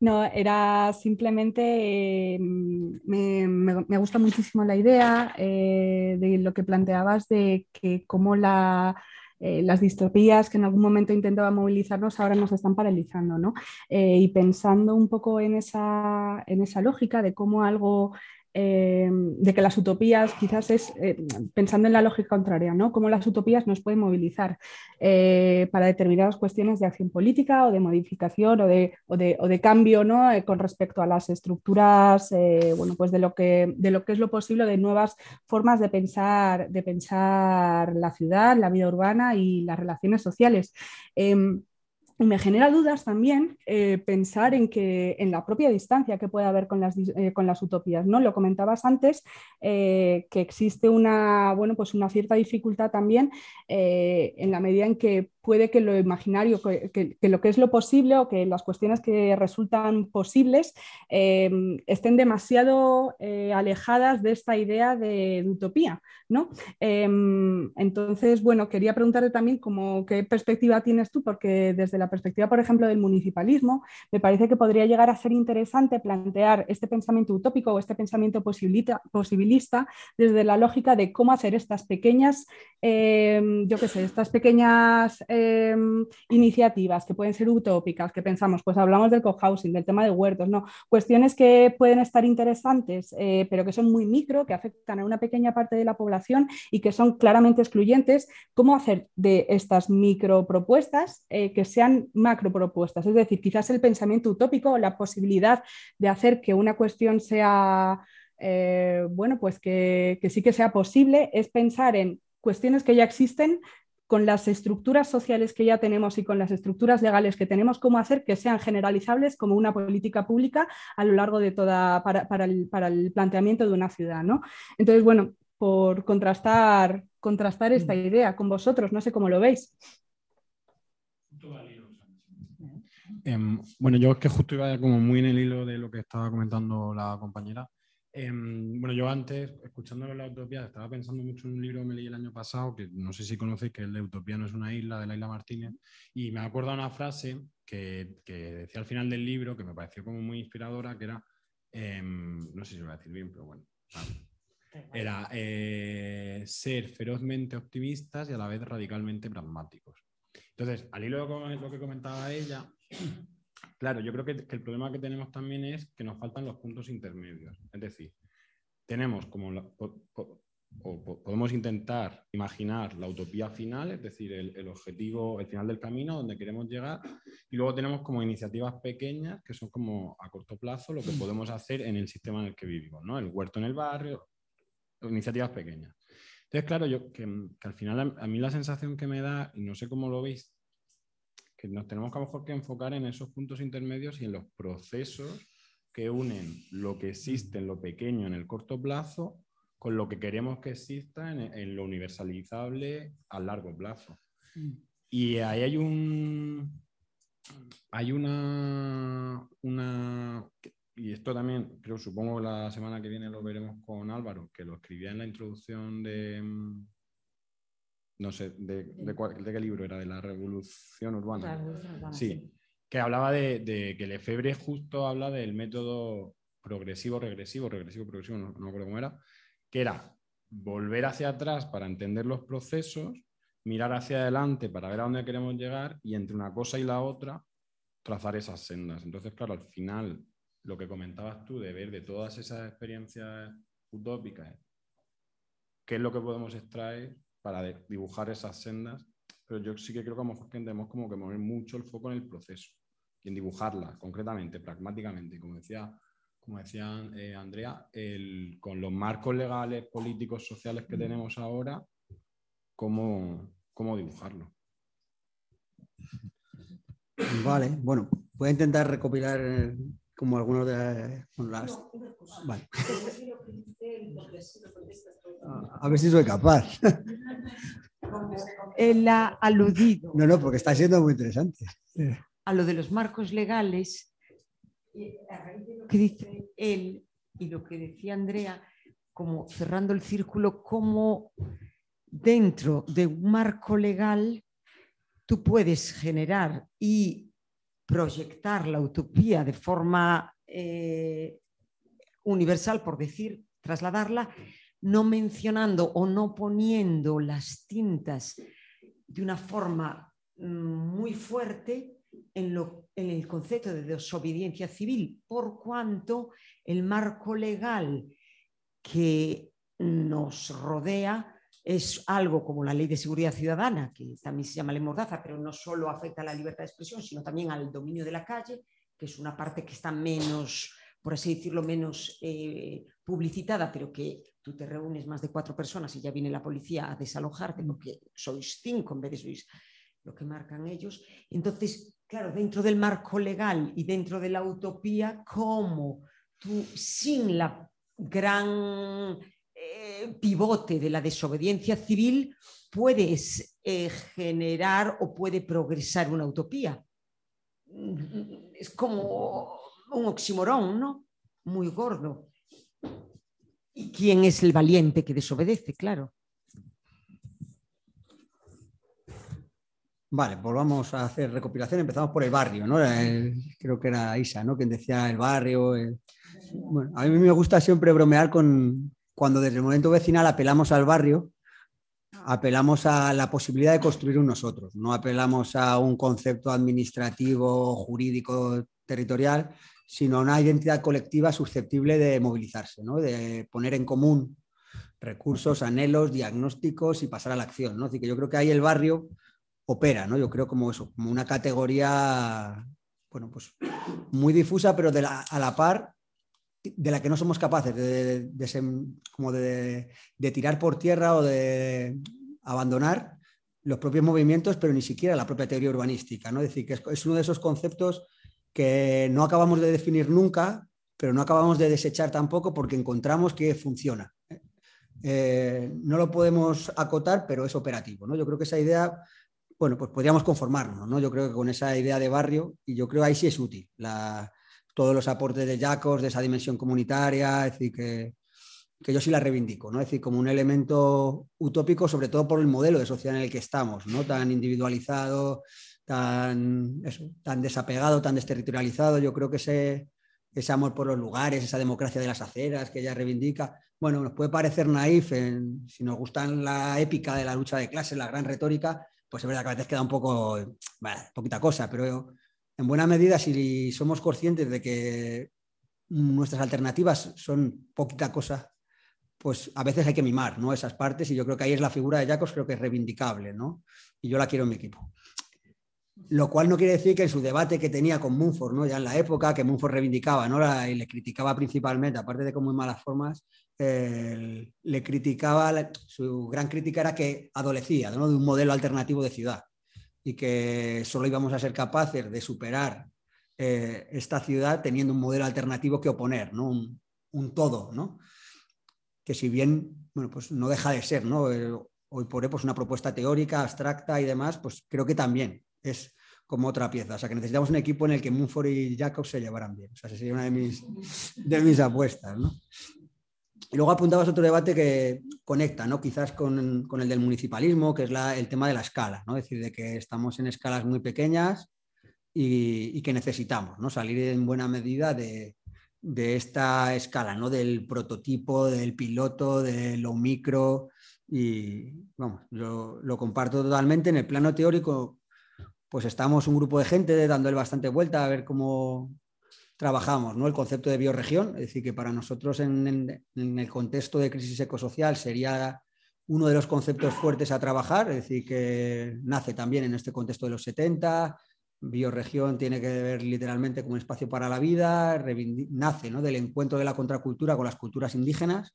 no, era simplemente, mm, me, gusta muchísimo la idea eh, de lo que planteabas de que cómo la eh, las distopías que en algún momento intentaban movilizarnos ahora nos están paralizando, ¿no? Eh, y pensando un poco en esa, en esa lógica de cómo algo eh, de que las utopías quizás es eh, pensando en la lógica contraria, ¿no? Cómo las utopías nos pueden movilizar eh, para determinadas cuestiones de acción política o de modificación o de, o de, cambio ¿no? con respecto a las estructuras, bueno, pues de lo, que, de lo que es lo posible, de nuevas formas de pensar, de pensar la ciudad, la vida urbana y las relaciones sociales. Me genera dudas también eh, pensar en que en la propia distancia que puede haber con las, eh, con las utopías. ¿no? Lo comentabas antes, eh, que existe una, bueno, pues una cierta dificultad también en la medida en que puede que lo imaginario, que, lo que es lo posible o que las cuestiones que resultan posibles eh, estén demasiado eh, alejadas de esta idea de, utopía. ¿no? Em, entonces, bueno, quería preguntarte también como, qué perspectiva tienes tú, porque desde la perspectiva, por ejemplo, del municipalismo, me parece que podría llegar a ser interesante plantear este pensamiento utópico o este pensamiento posibilista desde la lógica de cómo hacer estas pequeñas, yo qué sé, estas pequeñas Em, iniciativas que pueden ser utópicas, que pensamos, pues hablamos del cohousing, del tema de huertos, no, cuestiones que pueden estar interesantes, eh, pero que son muy micro, que afectan a una pequeña parte de la población y que son claramente excluyentes, ¿cómo hacer de estas micro propuestas eh, que sean macro propuestas? Es decir, quizás el pensamiento utópico, la posibilidad de hacer que una cuestión sea... Eh, bueno, pues que, que, sí que sea posible, es pensar en cuestiones que ya existen, con las estructuras sociales que ya tenemos y con las estructuras legales que tenemos, cómo hacer que sean generalizables como una política pública a lo largo de toda, para, el, planteamiento de una ciudad. ¿no? Entonces, bueno, por contrastar, contrastar esta mm. idea con vosotros, no sé cómo lo veis. Em, bueno, yo es que justo iba como muy en el hilo de lo que estaba comentando la compañera. Em, bueno, yo antes, escuchándolo en la Utopía, estaba pensando mucho en un libro que me leí el año pasado, que no sé si conocéis, que es de Utopía no es una isla, de la isla Martínez, y me acuerdo una frase que, decía al final del libro, que me pareció como muy inspiradora, que era, em, no sé si lo voy a decir bien, pero bueno, era eh, ser ferozmente optimistas y a la vez radicalmente pragmáticos. Entonces, al hilo de lo que comentaba ella, Claro, yo creo que, el problema que tenemos también es que nos faltan los puntos intermedios. Es decir, tenemos como o podemos intentar imaginar la utopía final, es decir, el, objetivo, el final del camino donde queremos llegar, y luego tenemos como iniciativas pequeñas que son como a corto plazo lo que podemos hacer en el sistema en el que vivimos, ¿no? El huerto en el barrio, iniciativas pequeñas. Entonces, claro, yo que, al final a, mí la sensación que me da, y no sé cómo lo veis, que nos tenemos que a lo mejor que enfocar en esos puntos intermedios y en los procesos que unen lo que existe en lo pequeño en el corto plazo con lo que queremos que exista en, lo universalizable a largo plazo. Y ahí hay un hay una, una y esto también creo supongo la semana que viene lo veremos con Álvaro que lo escribía en la introducción de no sé, de, de, qué libro era? De la Revolución Urbana. sí, que hablaba de, que Lefebvre justo habla del método progresivo, regresivo, regresivo, progresivo, no, no me acuerdo cómo era, que era volver hacia atrás para entender los procesos, mirar hacia adelante para ver a dónde queremos llegar y entre una cosa y la otra trazar esas sendas. Entonces, claro, al final, lo que comentabas tú de ver de todas esas experiencias utópicas, qué es lo que podemos extraer para dibujar esas sendas, pero yo sí que creo que a lo mejor tenemos como que mover mucho el foco en el proceso y en dibujarla concretamente, pragmáticamente, como decía, como decía eh, Andrea, el, con los marcos legales, políticos, sociales que tenemos ahora, cómo, cómo dibujarlo. Vale, bueno, voy a intentar recopilar como algunos de las... Vale. A ver si soy capaz. *laughs* Él ha aludido. No, no, porque está siendo muy interesante. A lo de los marcos legales, que dice él y lo que decía Andrea, como cerrando el círculo, como dentro de un marco legal tú puedes generar y proyectar la utopía de forma eh, universal, por decir, trasladarla, no mencionando o no poniendo las tintas de una forma mm, muy fuerte en, lo, en el concepto de desobediencia civil, por cuanto el marco legal que nos rodea es algo como la ley de seguridad ciudadana, que también se llama ley mordaza, pero no solo afecta a la libertad de expresión, sino también al dominio de la calle, que es una parte que está menos, por así decirlo, menos eh, publicitada, pero que tú te reúnes más de cuatro personas y ya viene la policía a desalojarte porque sois cinco en vez de sois lo que marcan ellos. Entonces, claro, dentro del marco legal y dentro de la utopía, ¿cómo tú sin la gran pivote de la desobediencia civil puede eh, generar o puede progresar una utopía. Es como un oximorón, ¿no? Muy gordo. ¿Y quién es el valiente que desobedece? Claro. Vale, volvamos a hacer recopilación. Empezamos por el barrio, ¿no? creo que era Isa, ¿no? Quien decía el barrio. A mí me gusta siempre bromear con cuando desde el momento vecinal apelamos al barrio, apelamos a la posibilidad de construir un nosotros, no apelamos a un concepto administrativo, jurídico, territorial, sino a una identidad colectiva susceptible de movilizarse, de poner en común recursos, anhelos, diagnósticos y pasar a la acción. Así que yo creo que ahí el barrio opera, ¿no? Yo creo como eso, como una categoría, bueno, pues muy difusa, pero a la par de la que no somos capaces de, como de, tirar por tierra o de abandonar los propios movimientos, pero ni siquiera la propia teoría urbanística. ¿no? Es decir, que es, uno de esos conceptos que no acabamos de definir nunca, pero no acabamos de desechar tampoco porque encontramos que funciona. Eh, no lo podemos acotar, pero es operativo. ¿no? Yo creo que esa idea bueno, pues podríamos conformarnos, ¿no? Yo creo que con esa idea de barrio, y yo creo ahí sí es útil todos los aportes de Jacos, de esa dimensión comunitaria, es decir, que, yo sí la reivindico, ¿no? Es decir, como un elemento utópico, sobre todo por el modelo de sociedad en el que estamos, ¿no? Tan individualizado, tan, tan desapegado, tan desterritorializado. Yo creo que ese, ese amor por los lugares, esa democracia de las aceras que ella reivindica, bueno, nos puede parecer naif si nos gustan la épica de la lucha de clases, la gran retórica, pues es verdad que a veces queda un poco, poquita cosa, pero en buena medida si somos conscientes de que nuestras alternativas son poquita cosa, pues a veces hay que mimar ¿no? esas partes y yo creo que ahí es la figura de Jacos, creo que es reivindicable ¿no? y yo la quiero en mi equipo. Lo cual no quiere decir que en su debate que tenía con Munford, ¿no? ya en la época que Munford reivindicaba ¿no? y le criticaba principalmente, aparte de con muy malas formas, le criticaba, su gran crítica era que adolecía de un modelo alternativo de ciudad y que solo íbamos a ser capaces de superar eh, esta ciudad teniendo un modelo alternativo que oponer, ¿no? un, todo, ¿no? que si bien bueno, pues no deja de ser, ¿no? Eh, hoy por hoy pues una propuesta teórica, abstracta y demás, pues creo que también es como otra pieza. O sea, que necesitamos un equipo en el que Munford y Jacobs se llevaran bien. O sea, esa sería una de mis, de mis apuestas. ¿no? Y luego apuntabas otro debate que conecta, ¿no? Quizás con, el del municipalismo, que es el tema de la escala, ¿no? Es decir, de que estamos en escalas muy pequeñas y, que necesitamos, ¿no? Salir en buena medida de, esta escala, ¿no? Del prototipo, del piloto, de lo micro. Y vamos, yo lo comparto totalmente. En el plano teórico, pues estamos un grupo de gente dándole bastante vuelta a ver cómo, trabajamos, ¿no? El concepto de bioregión, es decir, que para nosotros en, el contexto de crisis ecosocial sería uno de los conceptos fuertes a trabajar, es decir, que nace también en este contexto de los 70, bioregión tiene que ver literalmente como un espacio para la vida, nace ¿no? del encuentro de la contracultura con las culturas indígenas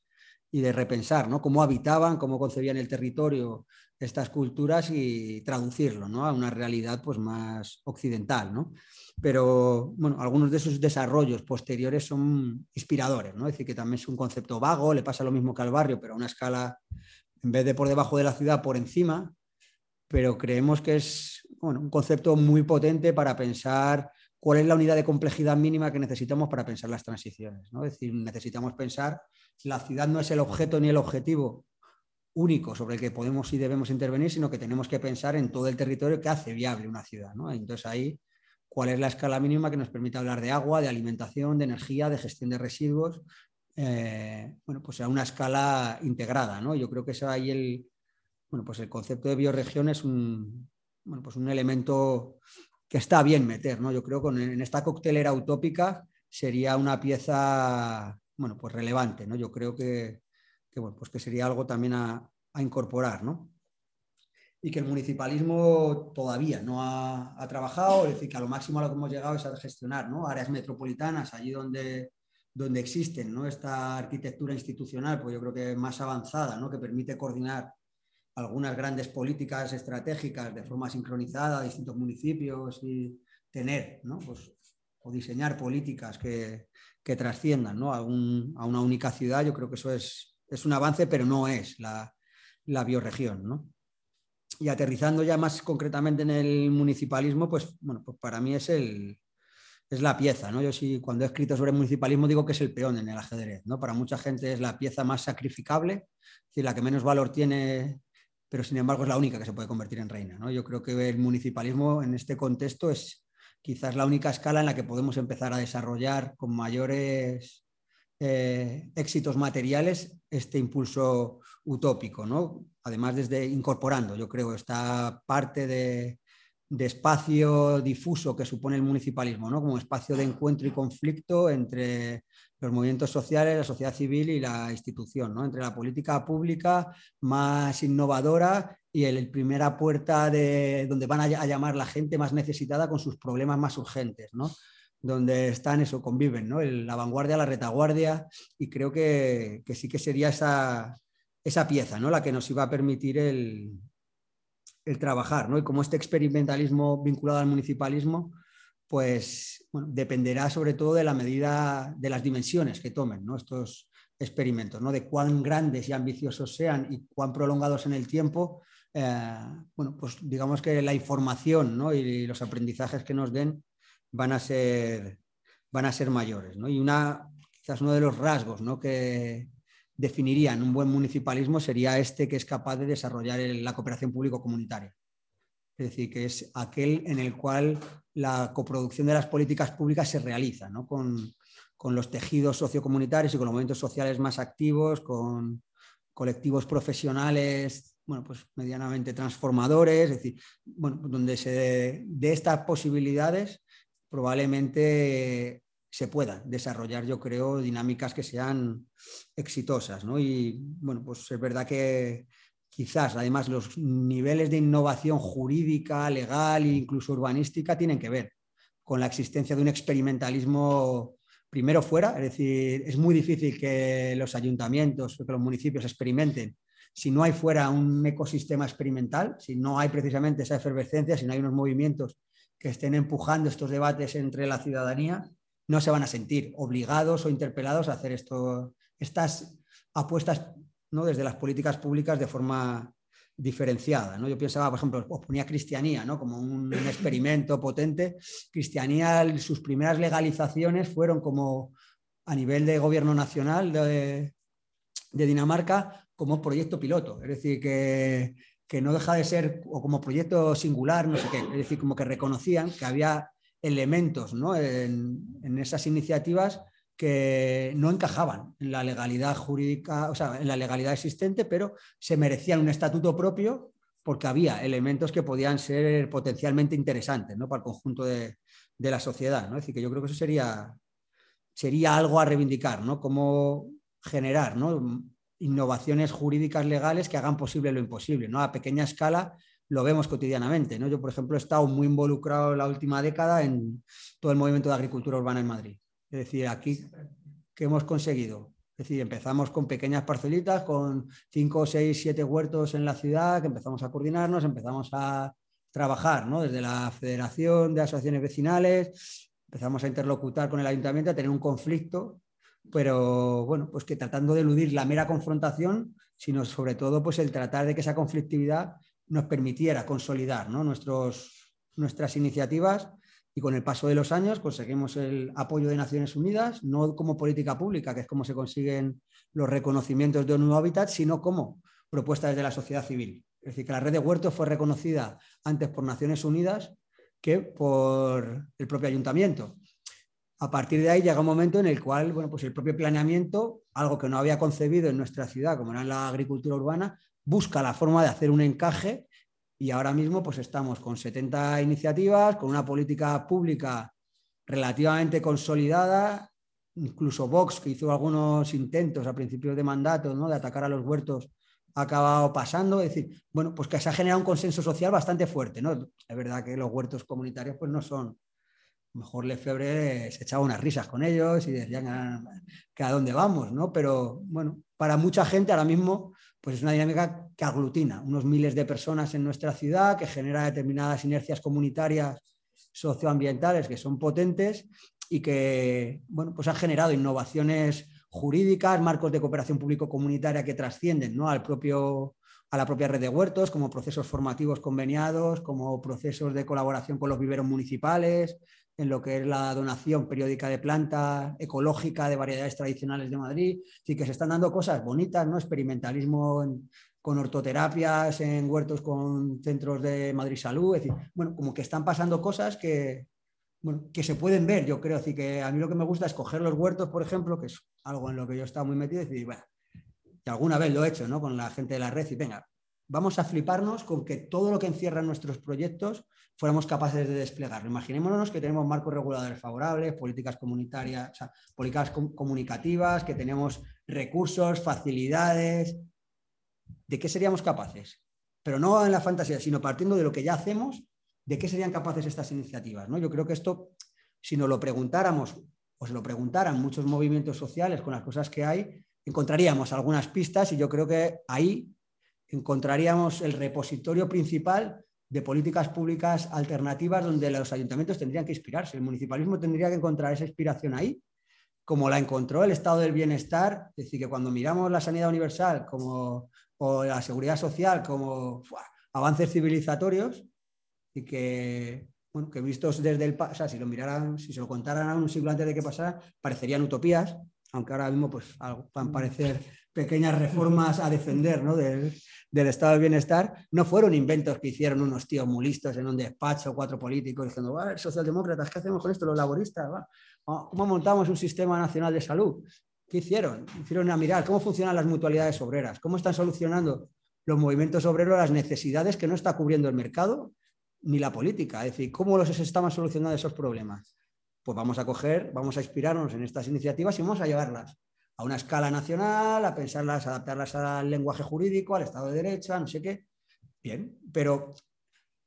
y de repensar ¿no? cómo habitaban, cómo concebían el territorio estas culturas y traducirlo ¿no? a una realidad pues, más occidental. ¿no? Pero bueno, algunos de esos desarrollos posteriores son inspiradores, ¿no? es decir, que también es un concepto vago, le pasa lo mismo que al barrio, pero a una escala, en vez de por debajo de la ciudad, por encima, pero creemos que es bueno, un concepto muy potente para pensar cuál es la unidad de complejidad mínima que necesitamos para pensar las transiciones. ¿no? Es decir, necesitamos pensar, la ciudad no es el objeto ni el objetivo único sobre el que podemos y debemos intervenir, sino que tenemos que pensar en todo el territorio que hace viable una ciudad. Entonces ahí, ¿cuál es la escala mínima que nos permite hablar de agua, de alimentación, de energía, de gestión de residuos? Eh, bueno, pues a una escala integrada. Yo creo que eso ahí el, bueno, pues el concepto de bioregión es un, bueno, pues un elemento que está bien meter. ¿no? Yo creo que en esta coctelera utópica sería una pieza bueno, pues relevante. ¿no? Yo creo que, bueno, pues que sería algo también a, incorporar, ¿no? Y que el municipalismo todavía no ha, trabajado, es decir, que a lo máximo a lo que hemos llegado es a gestionar ¿no? áreas metropolitanas, allí donde, donde existen ¿no? esta arquitectura institucional, pues yo creo que más avanzada, ¿no? que permite coordinar algunas grandes políticas estratégicas de forma sincronizada a distintos municipios y tener ¿no? pues, o diseñar políticas que, que trasciendan ¿no? a, a, una única ciudad, yo creo que eso es, es un avance, pero no es la, la bioregión. ¿no? Y aterrizando ya más concretamente en el municipalismo, pues, bueno, pues para mí es, el, es la pieza. ¿no? Yo sí, cuando he escrito sobre municipalismo digo que es el peón en el ajedrez. ¿no? Para mucha gente es la pieza más sacrificable, es decir, la que menos valor tiene, pero sin embargo es la única que se puede convertir en reina. ¿no? Yo creo que el municipalismo en este contexto es quizás la única escala en la que podemos empezar a desarrollar con mayores eh, éxitos materiales este impulso utópico, ¿no? Además, desde incorporando, yo creo, esta parte de, espacio difuso que supone el municipalismo, ¿no? Como espacio de encuentro y conflicto entre los movimientos sociales, la sociedad civil y la institución, ¿no? Entre la política pública más innovadora y el, primera puerta de donde van a, llamar la gente más necesitada con sus problemas más urgentes, ¿no? donde están eso, conviven, ¿no? la vanguardia, la retaguardia, y creo que, sí que sería esa, esa, pieza, ¿no? La que nos iba a permitir el, el trabajar, ¿no? Y como este experimentalismo vinculado al municipalismo, pues dependerá sobre todo de la medida, de las dimensiones que tomen. Estos experimentos, ¿no? De cuán grandes y ambiciosos sean y cuán prolongados en el tiempo, eh, bueno, pues digamos que la información ¿no? y los aprendizajes que nos den van a ser, van a ser mayores. ¿no? Y una, quizás uno de los rasgos ¿no? que definirían un buen municipalismo sería este que es capaz de desarrollar la cooperación público-comunitaria. Es decir, que es aquel en el cual la coproducción de las políticas públicas se realiza, ¿no? con, con los tejidos sociocomunitarios y con los movimientos sociales más activos, con colectivos profesionales bueno, pues medianamente transformadores, es decir, bueno, donde se de estas posibilidades probablemente se puedan desarrollar, yo creo, dinámicas que sean exitosas. ¿no? Y bueno, pues es verdad que quizás además los niveles de innovación jurídica, legal e incluso urbanística tienen que ver con la existencia de un experimentalismo primero fuera, es decir, es muy difícil que los ayuntamientos, que los municipios experimenten si no hay fuera un ecosistema experimental, si no hay precisamente esa efervescencia, si no hay unos movimientos que estén empujando estos debates entre la ciudadanía no se van a sentir obligados o interpelados a hacer esto, estas apuestas ¿no? desde las políticas públicas de forma diferenciada. ¿no? Yo pensaba, por ejemplo, os ponía Cristianía ¿no? como un, experimento potente. Cristianía, sus primeras legalizaciones fueron como a nivel de gobierno nacional de, Dinamarca como proyecto piloto. Es decir, que no deja de ser, o como proyecto singular, no sé qué, es decir, como que reconocían que había elementos en, esas iniciativas que no encajaban en la legalidad jurídica, o sea, en la legalidad existente, pero se merecían un estatuto propio porque había elementos que podían ser potencialmente interesantes ¿no? para el conjunto de, la sociedad. ¿no? Es decir, que yo creo que eso sería, sería algo a reivindicar, ¿no? Cómo generar ¿no? innovaciones jurídicas legales que hagan posible lo imposible. ¿no? A pequeña escala lo vemos cotidianamente. ¿no? Yo, por ejemplo, he estado muy involucrado en la última década en todo el movimiento de agricultura urbana en Madrid. Es decir, aquí, ¿qué hemos conseguido? Es decir, empezamos con pequeñas parcelitas, con 5, 6, 7 huertos en la ciudad, que empezamos a coordinarnos, empezamos a trabajar ¿no? desde la Federación de Asociaciones Vecinales, empezamos a interlocutar con el ayuntamiento, a tener un conflicto pero bueno, pues que tratando de eludir la mera confrontación, sino sobre todo pues el tratar de que esa conflictividad nos permitiera consolidar Nuestros, nuestras iniciativas y con el paso de los años conseguimos el apoyo de Naciones Unidas, no como política pública, que es como se consiguen los reconocimientos de ONU Habitat, sino como propuestas de la sociedad civil. Es decir, que la red de huertos fue reconocida antes por Naciones Unidas que por el propio ayuntamiento. A partir de ahí llega un momento en el cual, bueno, pues el propio planeamiento, algo que no había concebido en nuestra ciudad, como era la agricultura urbana, busca la forma de hacer un encaje y ahora mismo pues estamos con 70 iniciativas, con una política pública relativamente consolidada, incluso Vox, que hizo algunos intentos a principios de mandato ¿no? de atacar a los huertos, ha acabado pasando. Es decir, bueno, pues que se ha generado un consenso social bastante fuerte. ¿no? Es verdad que los huertos comunitarios pues no son mejor Lefebvre se echaba unas risas con ellos y decían que a dónde vamos, ¿no? Pero bueno, para mucha gente ahora mismo pues es una dinámica que aglutina unos miles de personas en nuestra ciudad, que genera determinadas inercias comunitarias socioambientales que son potentes y que bueno, pues han generado innovaciones jurídicas, marcos de cooperación público-comunitaria que trascienden ¿no? al propio, a la propia red de huertos, como procesos formativos conveniados, como procesos de colaboración con los viveros municipales, en lo que es la donación periódica de planta ecológica de variedades tradicionales de Madrid. Así que se están dando cosas bonitas, ¿no? Experimentalismo con ortoterapias en huertos con centros de Madrid Salud. Es decir, bueno, como que están pasando cosas que, que se pueden ver, yo creo. Así que a mí lo que me gusta es coger los huertos, por ejemplo, que es algo en lo que yo he estado muy metido, y decir, bueno, alguna vez lo he hecho, ¿no? Con la gente de la red y venga, vamos a fliparnos con que todo lo que encierran nuestros proyectos fuéramos capaces de desplegarlo. Imaginémonos que tenemos marcos reguladores favorables, políticas comunitarias, políticas comunicativas, que tenemos recursos, facilidades. ¿De qué seríamos capaces? Pero no en la fantasía, sino partiendo de lo que ya hacemos, ¿de qué serían capaces estas iniciativas? ¿no? Yo creo que esto, si nos lo preguntáramos o se lo preguntaran muchos movimientos sociales con las cosas que hay, encontraríamos algunas pistas y yo creo que ahí encontraríamos el repositorio principal de políticas públicas alternativas donde los ayuntamientos tendrían que inspirarse. El municipalismo tendría que encontrar esa inspiración ahí, como la encontró el estado del bienestar. Es decir, que cuando miramos la sanidad universal como, o la seguridad social como avances civilizatorios y que, bueno, que vistos desde el... O sea, si lo miraran, si se lo contaran a un siglo antes de que pasara, parecerían utopías, aunque ahora mismo pues, van a parecer pequeñas reformas a defender ¿no? del, del, estado del bienestar, no fueron inventos que hicieron unos tíos muy listos en un despacho, cuatro políticos, diciendo, socialdemócratas, ¿qué hacemos con esto? Los laboristas, ¿cómo montamos un sistema nacional de salud? ¿Qué hicieron? Hicieron a mirar cómo funcionan las mutualidades obreras, cómo están solucionando los movimientos obreros las necesidades que no está cubriendo el mercado ni la política, es decir, cómo los estaban solucionando esos problemas. Pues vamos a coger, vamos a inspirarnos en estas iniciativas y vamos a llevarlas a una escala nacional, a pensarlas, a adaptarlas al lenguaje jurídico, al Estado de Derecho, no sé qué. Bien, pero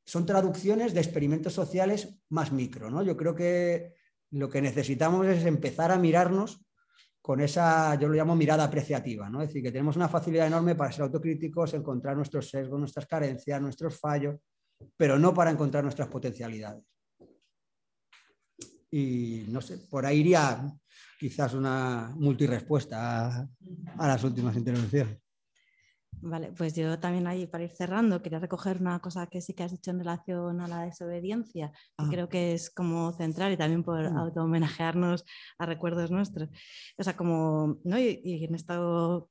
son traducciones de experimentos sociales más micro, ¿no? Yo creo que lo que necesitamos es empezar a mirarnos con esa, yo lo llamo mirada apreciativa, ¿no? Es decir, que tenemos una facilidad enorme para ser autocríticos, encontrar nuestros sesgos, nuestras carencias, nuestros fallos, pero no para encontrar nuestras potencialidades. Y no sé, por ahí iría quizás una multirespuesta a, a las últimas intervenciones. Vale, pues yo también ahí para ir cerrando quería recoger una cosa que sí que has dicho en relación a la desobediencia, que ah. creo que es como central y también por mm. auto-homenajearnos a recuerdos nuestros. O sea, como, ¿no? Y, en esta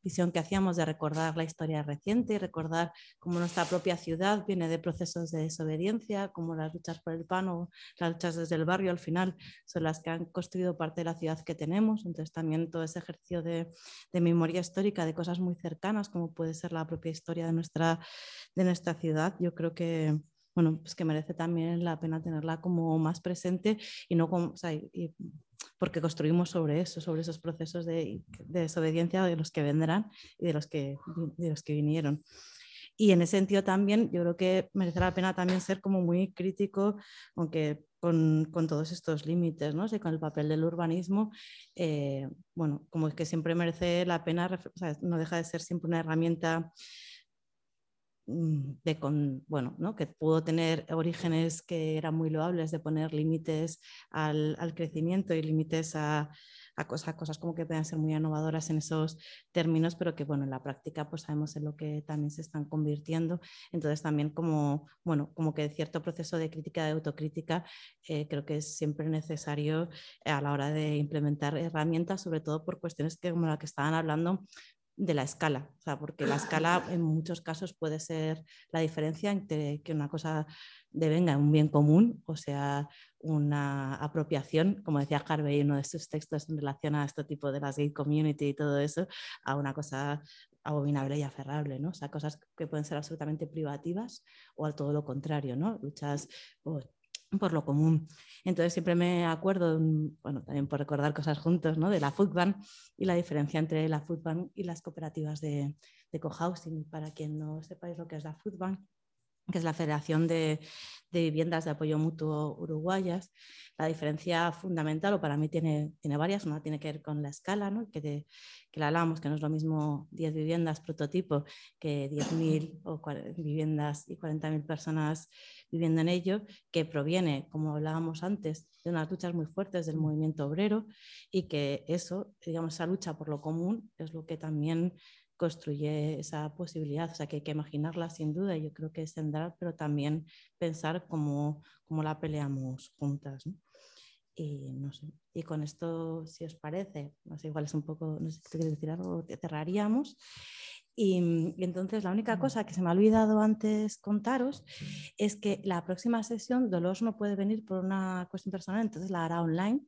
visión que hacíamos de recordar la historia reciente y recordar cómo nuestra propia ciudad viene de procesos de desobediencia, como las luchas por el pan o las luchas desde el barrio al final son las que han construido parte de la ciudad que tenemos. Entonces también todo ese ejercicio de, de memoria histórica de cosas muy cercanas, como puede ser la propia historia de nuestra, de nuestra ciudad, yo creo que, bueno, pues que merece también la pena tenerla como más presente y no como, porque construimos sobre eso, sobre esos procesos de, desobediencia de los que vendrán y de los que, de los que vinieron. Y en ese sentido también yo creo que merece la pena también ser como muy crítico, aunque con, todos estos límites, ¿no? con el papel del urbanismo, eh, bueno, como es que siempre merece la pena, no deja de ser siempre una herramienta mm, de con, bueno, ¿no? que pudo tener orígenes que eran muy loables de poner límites al crecimiento y límites a, a cosas, como que puedan ser muy innovadoras en esos términos, pero que bueno, en la práctica pues sabemos en lo que también se están convirtiendo. Entonces también como, bueno, como que cierto proceso de crítica, de autocrítica, eh, creo que es siempre necesario a la hora de implementar herramientas, sobre todo por cuestiones que, como la que estaban hablando, de la escala, o sea, porque la escala en muchos casos puede ser la diferencia entre que una cosa devenga un bien común, o sea, una apropiación, como decía Harvey en uno de sus textos en relación a este tipo de las gay community y todo eso, a una cosa abominable y aferrable, ¿no? O sea, cosas que pueden ser absolutamente privativas o al todo lo contrario, ¿no? Luchas por lo común. Entonces siempre me acuerdo, bueno, también por recordar cosas juntos, ¿no? de la Foodbank y la diferencia entre la Foodbank y las cooperativas de, de cohousing. Para quien no sepáis lo que es la Foodbank, que es la Federación de, Viviendas de Apoyo Mutuo Uruguayas. La diferencia fundamental, o para mí tiene, tiene varias, una tiene que ver con la escala, ¿no? que, que la hablamos, que no es lo mismo 10 viviendas prototipo que 10.000 o viviendas y 40.000 personas viviendo en ello, que proviene, como hablábamos antes, de unas luchas muy fuertes del movimiento obrero y que eso, digamos, esa lucha por lo común es lo que también construye esa posibilidad. O sea, que hay que imaginarla sin duda, yo creo que es central, pero también pensar cómo, cómo la peleamos juntas. Y, no sé. y con esto, si os parece, no sé, igual es un poco, no sé si quieres decir algo, cerraríamos. Y, y, entonces la única cosa que se me ha olvidado antes contaros es que la próxima sesión Dolores no puede venir por una cuestión personal, entonces la hará online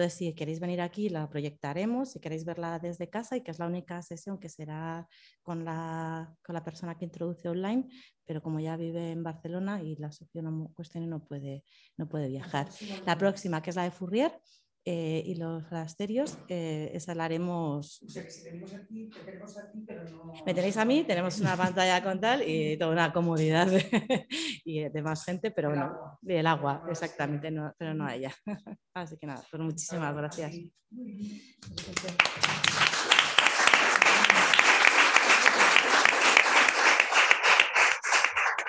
entonces, si queréis venir aquí, la proyectaremos, si queréis verla desde casa, y que es la única sesión que será con la, con la persona que introduce online, pero como ya vive en Barcelona y la asociación cuestión no puede, no puede viajar. La próxima, que es la de Fourier, eh, y los rasterios, eh, esa la haremos. O sea, que si tenemos aquí, te tenemos aquí, pero no. Me tenéis a mí, tenemos una pantalla con tal y *laughs* toda una comodidad de, *laughs* y de más gente, pero bueno, agua. el agua, exactamente, no, pero no a ella. *laughs* Así que nada, pues muchísimas gracias.